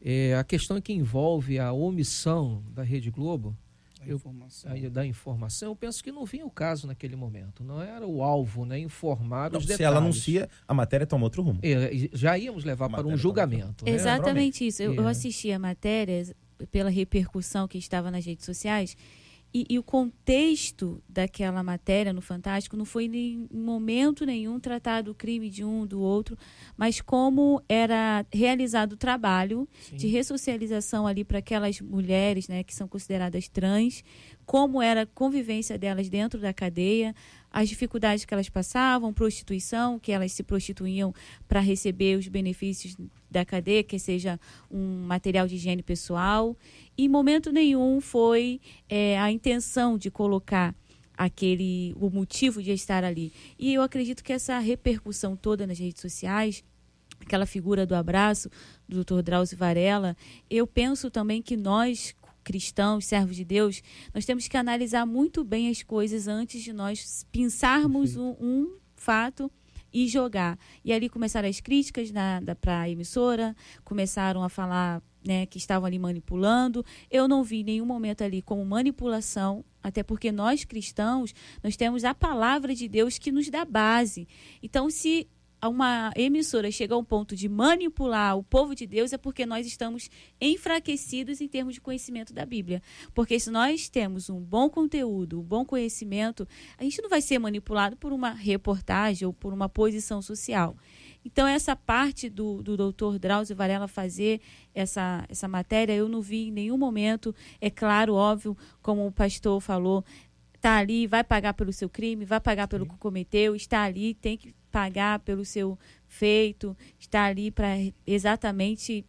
É, a questão que envolve a omissão da Rede Globo, da, eu, informação. A, da informação, eu penso que não vinha o caso naquele momento. Não era o alvo, né? Informar não, os detalhes. Se ela anuncia, a matéria toma outro rumo. É, já íamos levar para um julgamento. Né? Exatamente isso. Eu, eu assisti a matéria pela repercussão que estava nas redes sociais. E, e, o contexto daquela matéria no Fantástico não foi em momento nenhum tratado o crime de um do outro, mas como era realizado o trabalho Sim. de ressocialização ali para aquelas mulheres né, que são consideradas trans, como era a convivência delas dentro da cadeia, as dificuldades que elas passavam, prostituição, que elas se prostituíam para receber os benefícios da cadeia, que seja um material de higiene pessoal. E em momento nenhum foi é, a intenção de colocar aquele o motivo de estar ali. E eu acredito que essa repercussão toda nas redes sociais aquela figura do abraço do Dr. Drauzio Varela, eu penso também que nós cristãos, servos de Deus, nós temos que analisar muito bem as coisas antes de nós pensarmos um, um, fato e jogar. E ali começaram as críticas para a emissora, começaram a falar né, que estavam ali manipulando. Eu não vi nenhum momento ali como manipulação, até porque nós cristãos, nós temos a palavra de Deus que nos dá base. Então, se uma emissora chega a um ponto de manipular o povo de Deus é porque nós estamos enfraquecidos em termos de conhecimento da Bíblia. Porque se nós temos um bom conteúdo, um bom conhecimento, a gente não vai ser manipulado por uma reportagem ou por uma posição social. Então, essa parte do, do doutor Drauzio Varela fazer essa, essa matéria, eu não vi em nenhum momento. É claro, óbvio, como o pastor falou, está ali, vai pagar pelo seu crime, vai pagar pelo que cometeu, está ali, tem que pagar pelo seu feito, está ali para exatamente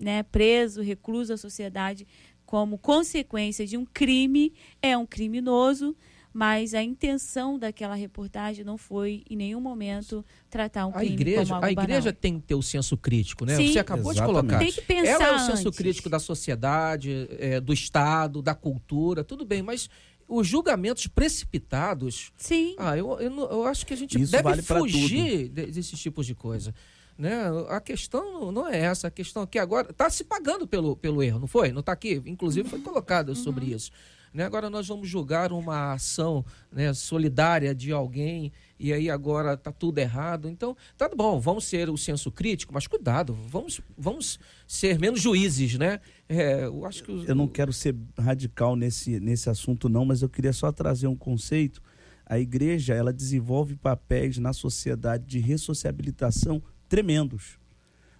né, preso, recluso à sociedade como consequência de um crime, é um criminoso, mas a intenção daquela reportagem não foi em nenhum momento tratar um crime a igreja, como algo A igreja banal. tem que ter o senso crítico, né? Sim, Você acabou exatamente. de colocar. Tem que pensar Ela é o senso antes. crítico da sociedade, é, do Estado, da cultura, tudo bem, mas os julgamentos precipitados. Sim. Ah, eu, eu, eu acho que a gente Isso deve vale fugir de- desses tipos de coisa. Né? A questão não- é essa, a questão aqui agora está se pagando pelo, pelo erro, não foi? Não está aqui? Inclusive foi colocado sobre isso. Né? Agora nós vamos julgar uma ação né, solidária de alguém e aí agora está tudo errado. Então, tá bom, vamos ser o senso crítico, mas cuidado, vamos, vamos ser menos juízes, né? É, eu acho que os- Eu não quero ser radical nesse, nesse assunto, não, mas eu queria só trazer um conceito. A igreja, ela desenvolve papéis na sociedade de ressociabilitação tremendos.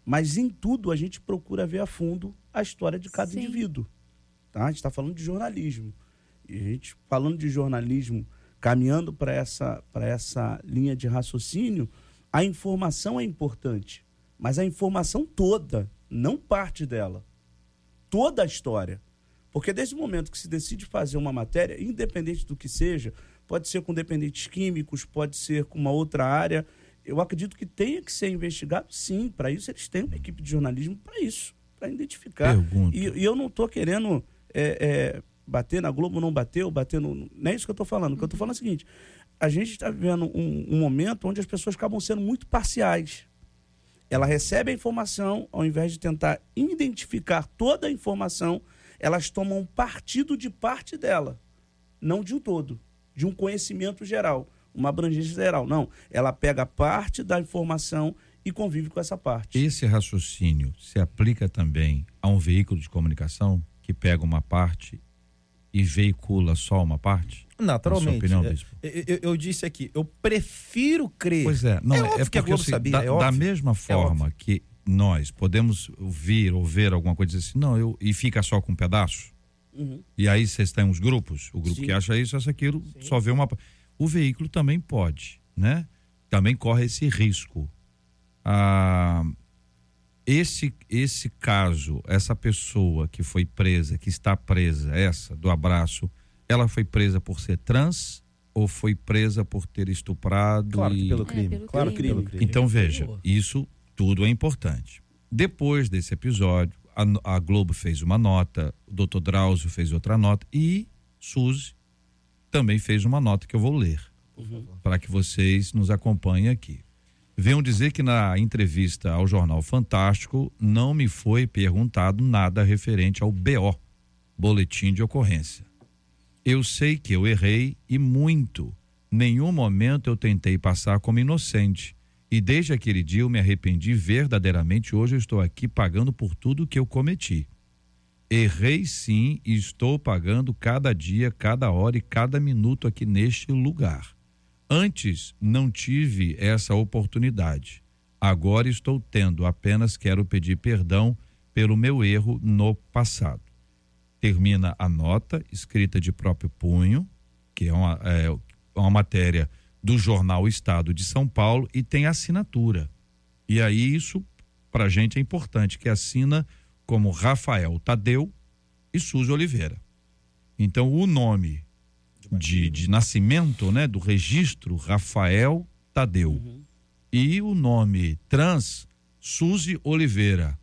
Mas em tudo a gente procura ver a fundo a história de cada Sim. indivíduo. Tá? A gente está falando de jornalismo. E a gente, falando de jornalismo, caminhando para essa, essa linha de raciocínio, a informação é importante. Mas a informação toda, não parte dela toda a história. Porque desde o momento que se decide fazer uma matéria, independente do que seja, pode ser com dependentes químicos, pode ser com uma outra área, eu acredito que tenha que ser investigado, sim. Para isso, eles têm uma equipe de jornalismo para isso, para identificar. E, e eu não estou querendo é, é, bater na Globo, não bateu, bater no. Não é isso que eu estou falando. O que eu estou falando é o seguinte: a gente está vivendo um, um momento onde as pessoas acabam sendo muito parciais. Ela recebe a informação, ao invés de tentar identificar toda a informação elas tomam partido de parte dela, não de um todo, de um conhecimento geral, uma abrangência geral. Não, ela pega parte da informação e convive com essa parte. Esse raciocínio se aplica também a um veículo de comunicação que pega uma parte e veicula só uma parte? Naturalmente. opinião, É, eu, eu- eu disse aqui, eu prefiro crer. Pois é, não, É é, óbvio que a porque Globo assim, sabia, da, é da mesma forma que nós podemos ouvir ou ver alguma coisa e dizer assim, não, eu, e fica só com um pedaço. Uhum. E aí vocês têm os grupos, o grupo Sim. que acha isso, acha aquilo, só vê uma. O veículo também pode, né? Também corre esse risco. Ah, esse, esse caso, essa pessoa que foi presa, que está presa, essa do abraço, ela foi presa por ser trans ou foi presa por ter estuprado? Claro que e... pelo É, crime. pelo claro que crime. pelo crime. Então veja, isso tudo é importante. Depois desse episódio, a, a Globo fez uma nota, o doutor Drauzio fez outra nota e Suzy também fez uma nota que eu vou ler para que vocês nos acompanhem aqui. Venham dizer que na entrevista ao Jornal Fantástico não me foi perguntado nada referente ao BO, Boletim de Ocorrência. Eu sei que eu errei e muito. Nenhum momento eu tentei passar como inocente. E desde aquele dia eu me arrependi verdadeiramente. Hoje eu estou aqui pagando por tudo que eu cometi. Errei sim e estou pagando cada dia, cada hora e cada minuto aqui neste lugar. Antes não tive essa oportunidade. Agora estou tendo, apenas quero pedir perdão pelo meu erro no passado termina a nota escrita de próprio punho, que é uma, é uma matéria do jornal Estado de São Paulo e tem assinatura. E aí isso para a gente é importante, que assina como Rafael Tadeu e Suzy Oliveira. Então o nome de, de nascimento, né, do registro Rafael Tadeu e o nome trans Suzy Oliveira.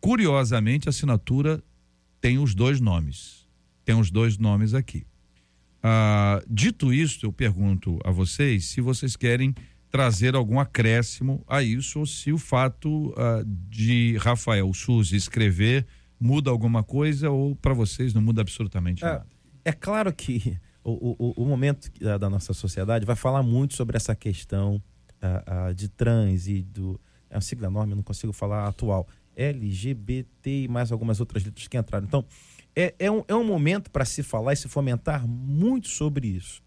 Curiosamente a assinatura tem os dois nomes. Tem os dois nomes aqui. Ah, dito isso, eu pergunto a vocês se vocês querem trazer algum acréscimo a isso ou se o fato ah, de Rafael Suzy escrever muda alguma coisa ou para vocês não muda absolutamente É, nada. É claro que o, o, o momento da, da nossa sociedade vai falar muito sobre essa questão ah, ah, de trans e do. É uma sigla enorme, eu não consigo falar atual. LGBT e mais algumas outras letras que entraram. Então, é, é, um, é um momento para se falar e se fomentar muito sobre isso.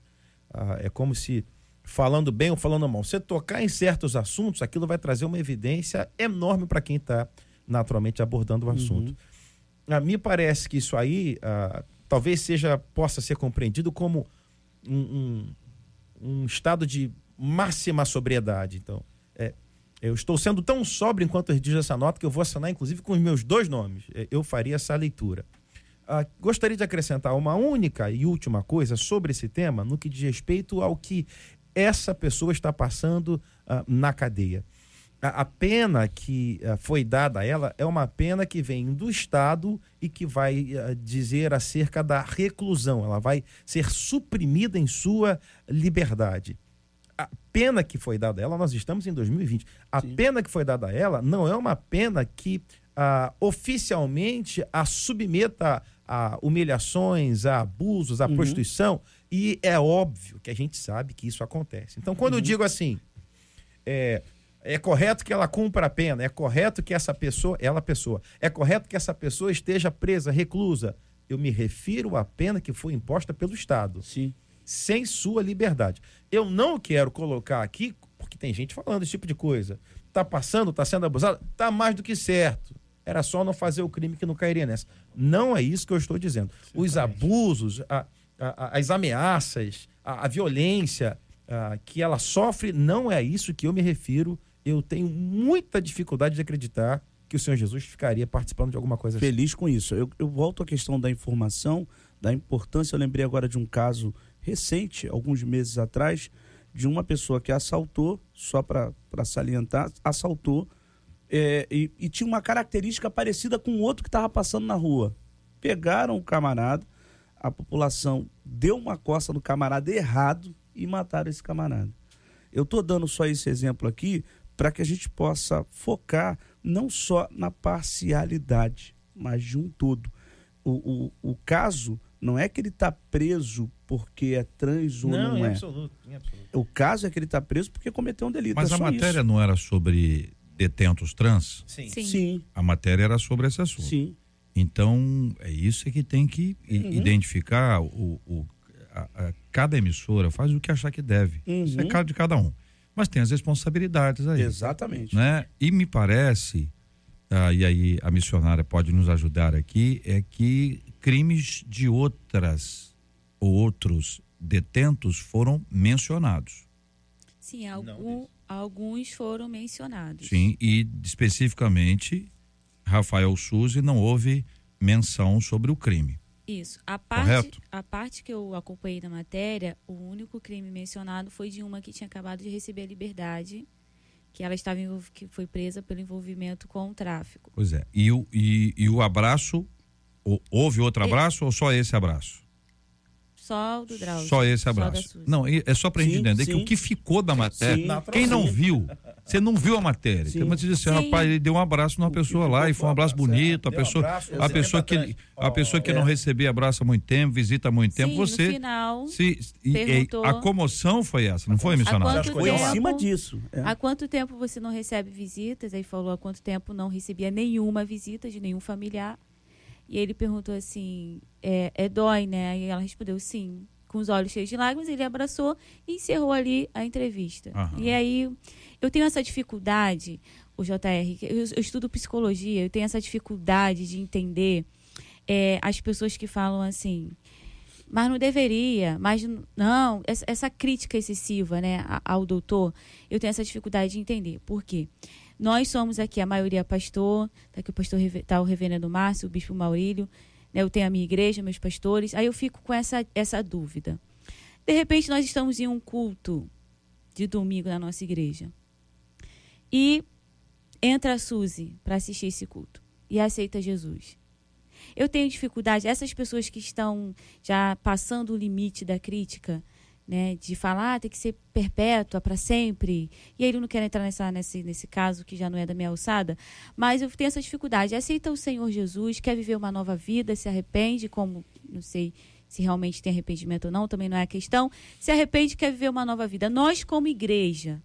Ah, é como se, falando bem ou falando mal, você tocar em certos assuntos, aquilo vai trazer uma evidência enorme para quem está naturalmente abordando o assunto. A mim parece que isso aí ah, talvez seja possa ser compreendido como um, um, um estado de máxima sobriedade. Então, é, eu estou sendo tão sóbrio enquanto redijo essa nota que eu vou assinar, inclusive, com os meus dois nomes. É, Eu faria essa leitura. Ah, gostaria de acrescentar uma única e última coisa sobre esse tema no que diz respeito ao que essa pessoa está passando ah, na cadeia. A, a pena que ah, foi dada a ela é uma pena que vem do Estado e que vai ah, dizer acerca da reclusão. Ela vai ser suprimida em sua liberdade a pena que foi dada a ela, nós estamos em 2020. A pena que foi dada a ela não é uma pena que ah, oficialmente a submeta a humilhações, a abusos, a prostituição. E é óbvio que a gente sabe que isso acontece. Então, quando eu digo assim, é, é correto que ela cumpra a pena, é correto que essa pessoa, ela pessoa, é correto que essa pessoa esteja presa, reclusa. Eu me refiro à pena que foi imposta pelo Estado Sim. sem sua liberdade. Eu não quero colocar aqui, porque tem gente falando esse tipo de coisa. Tá passando, tá sendo abusado, tá mais do que certo. Era só não fazer o crime que não cairia nessa. Não é isso que eu estou dizendo. Os abusos, a- a- as ameaças, a, a violência que ela sofre, não é isso que eu me refiro. Eu tenho muita dificuldade de acreditar que o Senhor Jesus ficaria participando de alguma coisa assim. Feliz com isso. Eu, eu volto à questão da informação, da importância. Eu lembrei agora de um caso recente, alguns meses atrás, de uma pessoa que assaltou, só para salientar, assaltou é, e, e tinha uma característica parecida com o outro que estava passando na rua. Pegaram o camarada, a população deu uma costa no camarada errado e mataram esse camarada. Eu estou dando só esse exemplo aqui para que a gente possa focar não só na parcialidade, mas de um todo. O, o, o caso não é que ele está preso porque é trans ou não, não é. absoluto, em absoluto. O caso é que ele está preso porque cometeu um delito. Mas é a matéria isso. não era sobre detentos trans? Sim. Sim. Sim, A matéria era sobre esse assunto. sim. Então, é isso que tem que Uhum. identificar. O, o- a- a- cada emissora faz o que achar que deve. Isso é Uhum. cara de cada um. Mas tem as responsabilidades aí. Exatamente. Né? E me parece, ah, e aí a missionária pode nos ajudar aqui, é que crimes de outras ou outros detentos foram mencionados. Sim, algum- alguns foram mencionados. Sim, e especificamente Rafael Suzy não houve menção sobre o crime. Isso. A parte, Correto? a parte que eu acompanhei na matéria, o único crime mencionado foi de uma que tinha acabado de receber a liberdade, que ela estava que foi presa pelo envolvimento com o tráfico. Pois é. E o, e, e o abraço, houve outro E- abraço ou só esse abraço? Só o do Drauzio. Só esse abraço. Suzy. Não, é só pra gente Sim, entender que sim. o que ficou da matéria, Sim. quem não viu, você não viu a matéria. Sim. Tem muitos dizem assim, Sim. rapaz, ele deu um abraço numa que pessoa lá e foi um abraço abraço, bonito, a Deu um pessoa, abraço, a pessoa que a pessoa que É. não recebia abraço há muito tempo, visita há muito tempo, Sim, você no final, se e- e a comoção foi essa, não foi, missionário? Foi em cima disso. é. há quanto tempo você não recebe visitas? Aí falou há quanto tempo não recebia nenhuma visita de nenhum familiar. E ele perguntou assim, é, é dói, né? E ela respondeu sim. Com os olhos cheios de lágrimas, ele abraçou e encerrou ali a entrevista. Aham. E aí, eu tenho essa dificuldade, o JR, que eu, eu estudo psicologia, eu tenho essa dificuldade de entender é, as pessoas que falam assim, mas não deveria, mas não, essa, essa crítica excessiva, né, ao doutor, eu tenho essa dificuldade de entender. Por quê? Nós somos aqui, a maioria pastor, tá aqui o pastor, tá o reverendo Márcio, o bispo Maurílio, né, eu tenho a minha igreja, meus pastores, aí eu fico com essa, essa dúvida. De repente, nós estamos em um culto de domingo na nossa igreja. E entra a Suzy para assistir esse culto e aceita Jesus. Eu tenho dificuldade, essas pessoas que estão já passando o limite da crítica, né, de falar ah, tem que ser perpétua para sempre. E aí ele não quer entrar nessa, nesse, nesse caso que já não é da minha alçada, mas eu tenho essa dificuldade. Aceita o Senhor Jesus, quer viver uma nova vida, se arrepende, como não sei se realmente tem arrependimento ou não, também não é a questão. Se arrepende, quer viver uma nova vida. Nós, como igreja,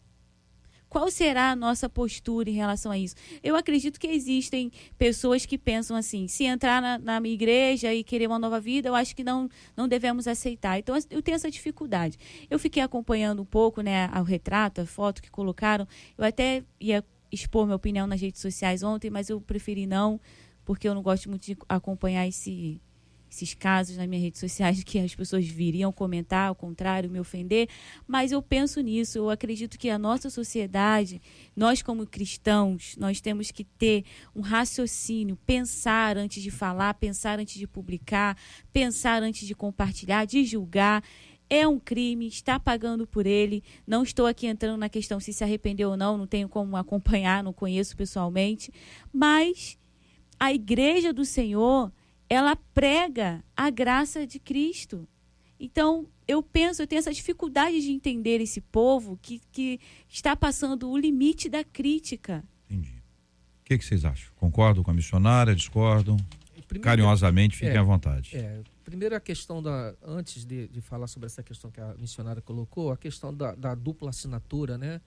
qual será a nossa postura em relação a isso? Eu acredito que existem pessoas que pensam assim: se entrar na, na minha igreja e querer uma nova vida, eu acho que não, não devemos aceitar. Então, eu tenho essa dificuldade. Eu fiquei acompanhando um pouco né, o retrato, a foto que colocaram. Eu até ia expor minha opinião nas redes sociais ontem, mas eu preferi não, porque eu não gosto muito de acompanhar esse, esses casos nas minhas redes sociais que as pessoas viriam comentar ao contrário, me ofender, mas eu penso nisso, eu acredito que a nossa sociedade, nós como cristãos, nós temos que ter um raciocínio, pensar antes de falar, pensar antes de publicar, pensar antes de compartilhar, de julgar. É um crime, está pagando por ele. Não estou aqui entrando na questão se se arrependeu ou não, não tenho como acompanhar, não conheço pessoalmente, mas a igreja do Senhor ela prega a graça de Cristo. Então, eu penso, eu tenho essa dificuldade de entender esse povo que, que está passando o limite da crítica. Entendi. O que, que vocês acham? Concordam com a missionária? Discordam? Primeiro- Carinhosamente, fiquem É, à vontade. É, primeiro a questão da. Antes de, de falar sobre essa questão que a missionária colocou, a questão da, da dupla assinatura, né?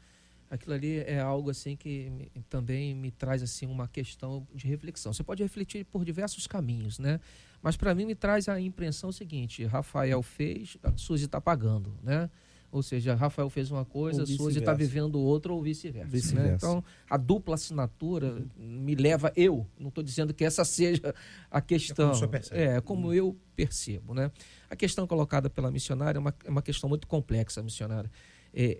Aquilo ali é algo assim que me- também me traz assim uma questão de reflexão. Você pode refletir por diversos caminhos, né? Mas para mim me traz a impressão seguinte: Rafael fez, a Suzy está pagando, né? Ou seja, Rafael fez uma coisa, a Suzy está vivendo outra ou vice-versa. Vice-versa. né? Então, a dupla assinatura me leva, eu, não estou dizendo que essa seja a questão. o senhor percebe. É, como eu percebo, né? A questão colocada pela missionária é uma, é uma questão muito complexa, missionária. É,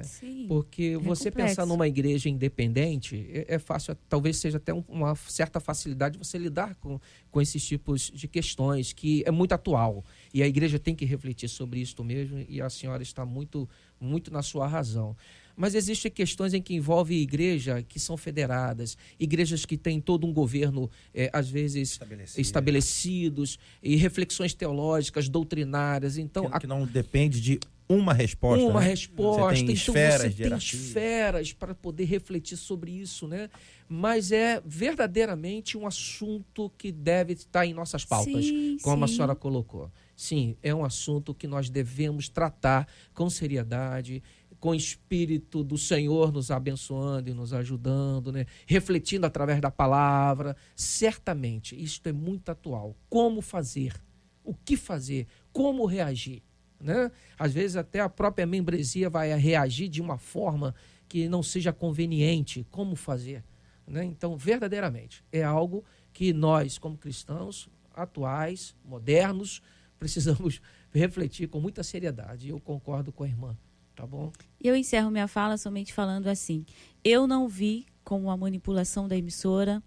é, Sim. porque você complexo. pensar numa igreja independente é, é fácil, talvez seja até um- uma certa facilidade você lidar com, com esses tipos de questões, que é muito atual. E a igreja tem que refletir sobre isso mesmo, e a senhora está muito, muito na sua razão. Mas existem questões em que envolve igreja que são federadas, igrejas que têm todo um governo, eh, às vezes, Estabelecido. estabelecidos, e reflexões teológicas, doutrinárias. Então, que, a que não depende de uma resposta. uma né? resposta. Você tem então esferas você de tem hierarquia. esferas para poder refletir sobre isso, né? Mas é verdadeiramente um assunto que deve estar em nossas pautas, Sim, como a sim. senhora colocou. Sim, é um assunto que nós devemos tratar com seriedade, com o espírito do Senhor nos abençoando e nos ajudando, né? refletindo através da palavra. Certamente, isto é muito atual. Como fazer? O que fazer? Como reagir? Né? Às vezes até a própria membresia vai reagir de uma forma que não seja conveniente. Como fazer? Né? Então, verdadeiramente, é algo que nós, como cristãos atuais, modernos, precisamos refletir com muita seriedade. Eu concordo com a irmã, tá bom? Eu encerro minha fala somente falando assim: eu não vi como uma manipulação da emissora,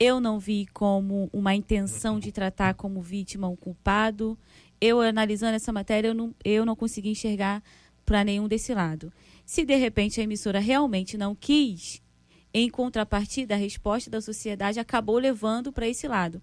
eu não vi como uma intenção de tratar como vítima um culpado. Eu analisando essa matéria, eu não, eu não consegui enxergar para nenhum desse lado. Se de repente a emissora realmente não quis, em contrapartida, a resposta da sociedade acabou levando para esse lado.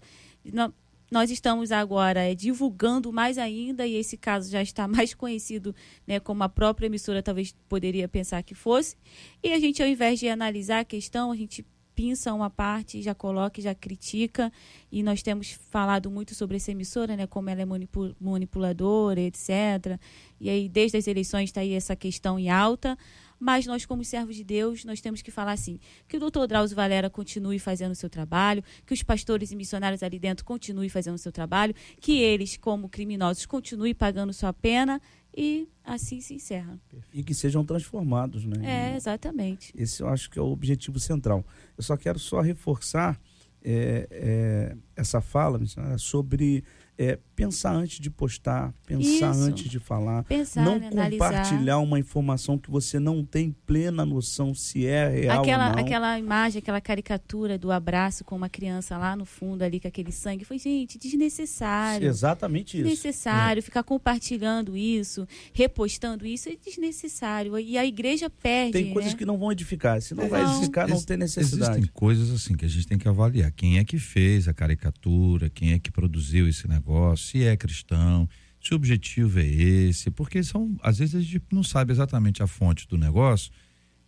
Nó- Nós estamos agora eh, divulgando mais ainda, e esse caso já está mais conhecido né, como a própria emissora talvez poderia pensar que fosse. E a gente, ao invés de analisar a questão, a gente pinça uma parte, já coloca, já critica. E nós temos falado muito sobre essa emissora, né, como ela é manipu- manipuladora, etc. E aí, desde as eleições, está aí essa questão em alta. Mas nós, como servos de Deus, nós temos que falar assim: que o doutor Drauzio Valera continue fazendo o seu trabalho, que os pastores e missionários ali dentro continuem fazendo o seu trabalho, que eles, como criminosos, continuem pagando sua pena e assim se encerra. E que sejam transformados, né? É, exatamente. Esse eu acho que é o objetivo central. Eu só quero só reforçar é, é, essa fala missionária, sobre é, pensar antes de postar, pensar Isso. antes de falar, Pensar, não né, analisar. compartilhar uma informação que você não tem plena noção se é real Aquela, ou não. aquela imagem, aquela caricatura do abraço com uma criança lá no fundo ali com aquele sangue. Foi, gente, desnecessário. Exatamente isso. Desnecessário ficar compartilhando isso, repostando isso é desnecessário. E a igreja perde. Tem coisas né? que não vão edificar. Se não vai Não. edificar, não Ex- tem necessidade. Existem coisas assim que a gente tem que avaliar. Quem é que fez a caricatura, quem é que produziu esse negócio, se é cristão, se o objetivo é esse, porque são, às vezes a gente não sabe exatamente a fonte do negócio,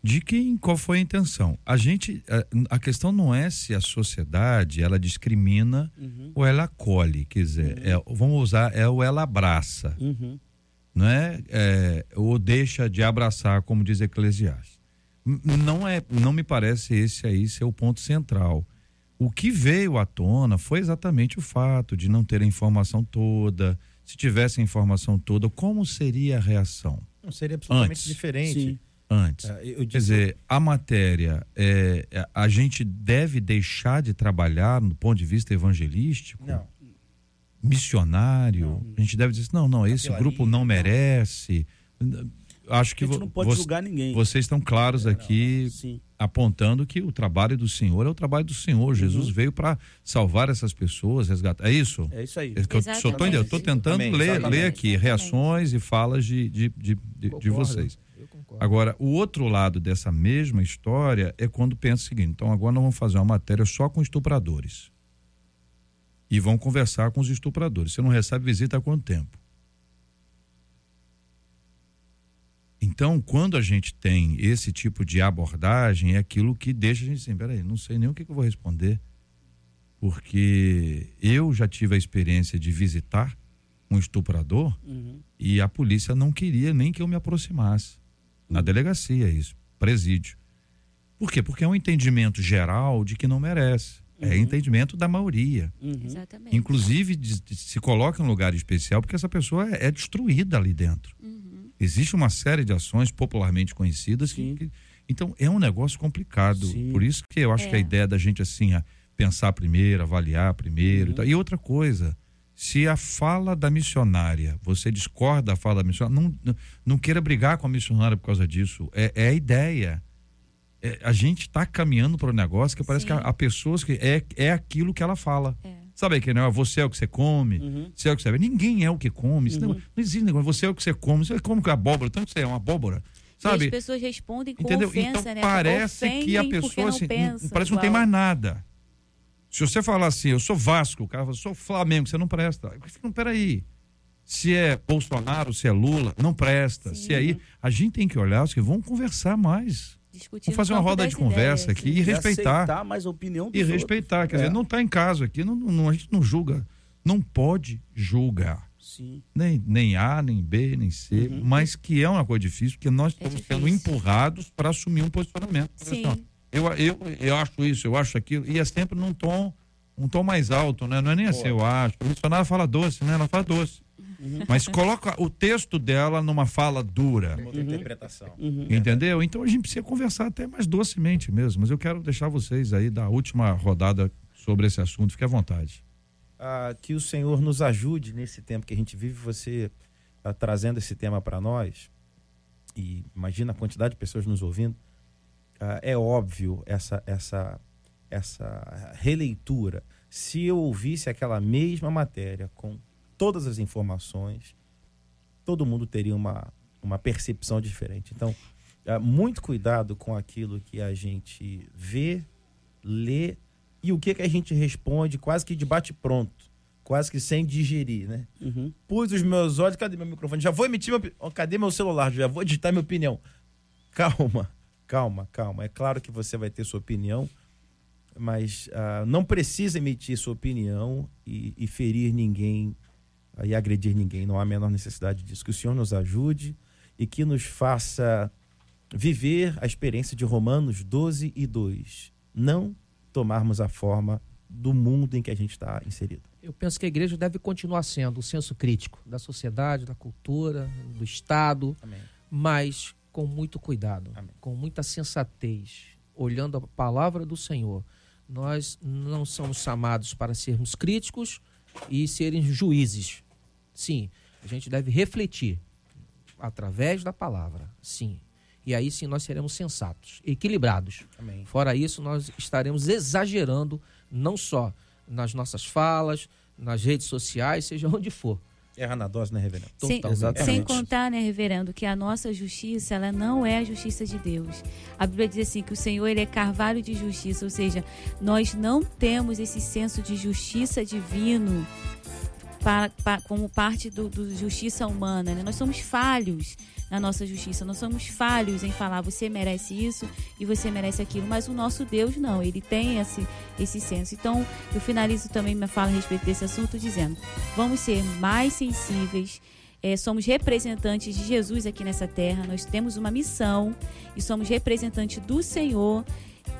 de quem, qual foi a intenção. A gente, a, a questão não é se a sociedade ela discrimina Uhum. ou ela acolhe, quer dizer, é, vamos usar, é o ela abraça Uhum. não é, é ou deixa de abraçar, como diz Eclesiastes. Não é, não me parece esse aí ser o ponto central. O que veio à tona foi exatamente o fato de não ter a informação toda. Se tivesse a informação toda, como seria a reação Não seria absolutamente Antes. diferente. Sim. antes? É, eu Quer dizer, a matéria, é, é, a gente deve deixar de trabalhar do ponto de vista evangelístico? Não. missionário. A gente deve dizer assim, não, não, esse Capilaria, grupo não não. merece. Acho que a gente não pode vo- julgar ninguém. vocês estão claros aqui Sim. Apontando que o trabalho do Senhor é o trabalho do Senhor. Jesus veio para salvar essas pessoas, resgatar. É isso? É isso aí. É tô tentando Exatamente, ler, exatamente. ler aqui reações e falas de, de, de, de- de vocês. Eu concordo. Agora, o outro lado dessa mesma história é quando pensa o seguinte: então agora nós vamos fazer uma matéria só com estupradores. E vão conversar com os estupradores. Você não recebe visita há quanto tempo? Então, quando a gente tem esse tipo de abordagem, é aquilo que deixa a gente assim: peraí, não sei nem o que, que eu vou responder. Porque eu já tive a experiência de visitar um estuprador Uhum. e a polícia não queria nem que eu me aproximasse. Na delegacia, isso, presídio. Por quê? Porque é um entendimento geral de que não merece. É entendimento da maioria. Uhum. Exatamente. Inclusive, de- de- se coloca em um lugar especial porque essa pessoa é, é destruída ali dentro. Uhum. Existe uma série de ações popularmente conhecidas. que- que- então, é um negócio complicado. Sim. Por isso que eu acho É. que a ideia da gente, assim, a pensar primeiro, avaliar primeiro. Uhum. e tal. E outra coisa, se a fala da missionária, você discorda da fala da missionária, não, não, não queira brigar com a missionária por causa disso. É, é a ideia. É, a gente está caminhando para um negócio que parece Sim. que há, há pessoas que é, é aquilo que ela fala. É. Sabe que não? Você é o que você come, Uhum. você é o que você. Ninguém é o que come. Isso não, Uhum. não existe negócio. Você é o que você come. Você come com abóbora, tanto que você é uma abóbora. E Sabe? as pessoas respondem com Entendeu? ofensa, então né? parece que a pessoa não assim, pensa parece que não tem mais nada. Se você falar assim, eu sou Vasco, o cara fala, sou Flamengo, você não presta. Não, peraí. se é Bolsonaro, se é Lula, não presta. Sim. Se é aí, a gente tem que olhar, que vamos conversar mais. Discutir Vamos fazer uma roda de conversa ideias, aqui e respeitar. aceitar mais a opinião dos E outros. respeitar, quer É. dizer, não está em caso aqui, não, não- a gente não julga. Não pode julgar. Sim. Nem, nem A, nem B, nem C, Uhum. mas que é uma coisa difícil, porque nós É estamos sendo empurrados para assumir um posicionamento. Sim. Eu, eu, eu acho isso, eu acho aquilo, e é sempre num tom, um tom mais alto, né? Não é nem assim, eu acho. O missionário fala doce, né? Ela fala doce. Mas coloca o texto dela numa fala dura. Outra interpretação. Uhum. Entendeu? Então a gente precisa conversar até mais docemente mesmo. Mas eu quero deixar vocês aí da última rodada sobre esse assunto. Fique à vontade. Ah, que o Senhor nos ajude nesse tempo que a gente vive, você ah, trazendo esse tema para nós. E imagina a quantidade de pessoas nos ouvindo. Ah, é óbvio essa, essa, essa releitura. Se eu ouvisse aquela mesma matéria com todas as informações, todo mundo teria uma, uma percepção diferente. Então, ah, muito cuidado com aquilo que a gente vê, lê e o que, que a gente responde quase que de bate pronto, quase que sem digerir, né? Uhum. Pus os meus olhos, cadê meu microfone? Já vou emitir meu, cadê meu celular? Já vou digitar minha opinião. Calma, calma, calma. É claro que você vai ter sua opinião, mas ah, não precisa emitir sua opinião e, e ferir ninguém e agredir ninguém. Não há a menor necessidade disso. Que o Senhor nos ajude e que nos faça viver a experiência de Romanos 12 e 2. Não tomarmos a forma do mundo em que a gente está inserido. Eu penso que a igreja deve continuar sendo o senso crítico da sociedade, da cultura, do Estado, Amém. mas com muito cuidado, Amém. com muita sensatez, olhando a palavra do Senhor. Nós não somos chamados para sermos críticos e serem juízes. Sim, a gente deve refletir através da palavra. Sim. E aí sim nós seremos sensatos, equilibrados. Amém. Fora isso, nós estaremos exagerando, não só nas nossas falas, nas redes sociais, seja onde for. Erra na dose, né, reverendo? Sem, Totalmente. Sem contar, né, reverendo, que a nossa justiça, ela não é a justiça de Deus. A Bíblia diz assim que o Senhor ele é carvalho de justiça, ou seja, nós não temos esse senso de justiça divino para, pa- como parte do, do justiça humana. né? Nós somos falhos na nossa justiça, nós somos falhos em falar você merece isso e você merece aquilo, mas o nosso Deus não, ele tem esse, esse senso. Então, eu finalizo também minha fala a respeito desse assunto dizendo: vamos ser mais sensíveis. eh, somos representantes de Jesus aqui nessa terra, nós temos uma missão e somos representantes do Senhor.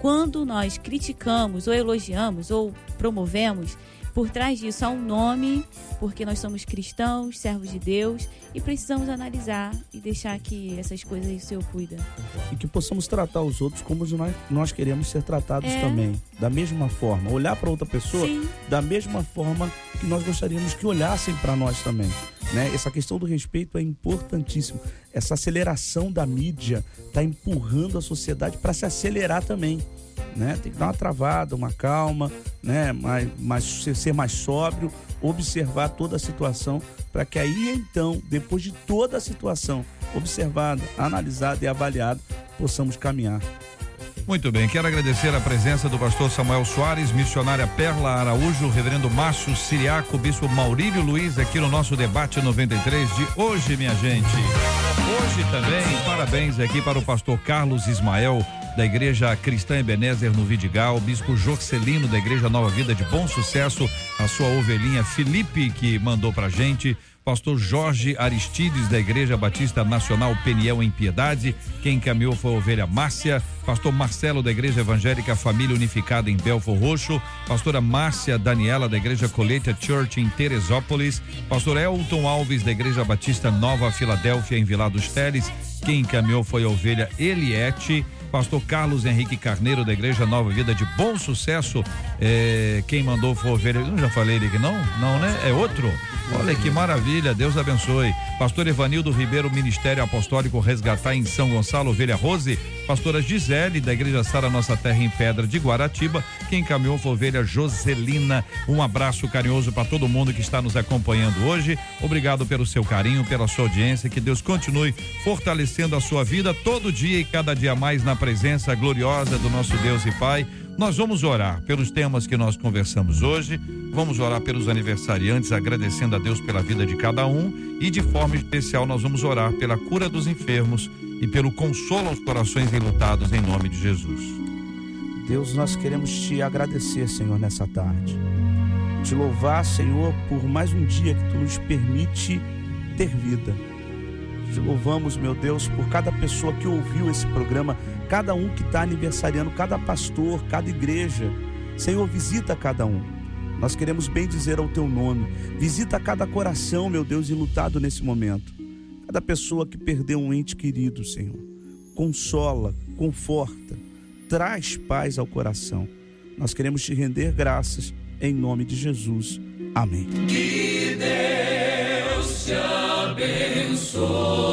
Quando nós criticamos ou elogiamos ou promovemos, por trás disso há um nome, porque nós somos cristãos, servos de Deus, e precisamos analisar e deixar que essas coisas o Senhor cuida. E que possamos tratar os outros como nós, nós queremos ser tratados É. também. Da mesma forma. Olhar para outra pessoa Sim, da mesma forma que nós gostaríamos que olhassem para nós também. Né? Essa questão do respeito é importantíssimo. Essa aceleração da mídia está empurrando a sociedade para se acelerar também. Né? Tem que dar uma travada, uma calma, né? mais, mais, ser- mais sóbrio, observar toda a situação, para que aí então, depois de toda a situação observada, analisada e avaliada, possamos caminhar. Muito bem, quero agradecer a presença do pastor Samuel Soares, missionária Perla Araújo, reverendo Márcio Siriaco, bispo Maurílio Luiz, aqui no nosso debate 93 de hoje, minha gente. Hoje também, parabéns aqui para o pastor Carlos Ismael, da Igreja Cristã Ebenezer no Vidigal, bispo Jorcelino, da Igreja Nova Vida de Bom Sucesso, a sua ovelhinha Felipe, que mandou pra gente. Pastor Jorge Aristides, da Igreja Batista Nacional Peniel em Piedade. Quem encaminhou foi a ovelha Márcia. Pastor Marcelo, da Igreja Evangélica Família Unificada em Belfor Roxo. Pastora Márcia Daniela, da Igreja Colheita Church em Teresópolis. Pastor Elton Alves, da Igreja Batista Nova Filadélfia em Vila dos Teles. Quem encaminhou foi a ovelha Eliette. Pastor Carlos Henrique Carneiro, da Igreja Nova Vida de Bom Sucesso. É, quem mandou foi. Eu já falei ele aqui, não? Não, né? É outro? Olha que maravilha, Deus abençoe. Pastor Evanildo Ribeiro, Ministério Apostólico Resgatar em São Gonçalo, Ovelha Rose. Pastora Gisele, da Igreja Sara Nossa Terra em Pedra de Guaratiba. Quem encaminhou foi ovelha Joselina. Um abraço carinhoso para todo mundo que está nos acompanhando hoje. Obrigado pelo seu carinho, pela sua audiência. Que Deus continue fortalecendo a sua vida todo dia e cada dia mais na presença gloriosa do nosso Deus e Pai. Nós vamos orar pelos temas que nós conversamos hoje, vamos orar pelos aniversariantes, agradecendo a Deus pela vida de cada um e de forma especial nós vamos orar pela cura dos enfermos e pelo consolo aos corações enlutados em nome de Jesus. Deus, nós queremos te agradecer, Senhor, nessa tarde. Te louvar, Senhor, por mais um dia que tu nos permite ter vida. Te louvamos, meu Deus, por cada pessoa que ouviu esse programa, cada um que está aniversariando, cada pastor, cada igreja. Senhor, visita cada um. Nós queremos bem dizer ao teu nome. Visita cada coração, meu Deus, enlutado nesse momento. Cada pessoa que perdeu um ente querido, Senhor. Consola, conforta, traz paz ao coração. Nós queremos te render graças em nome de Jesus. Amém. Que Deus te abençoe.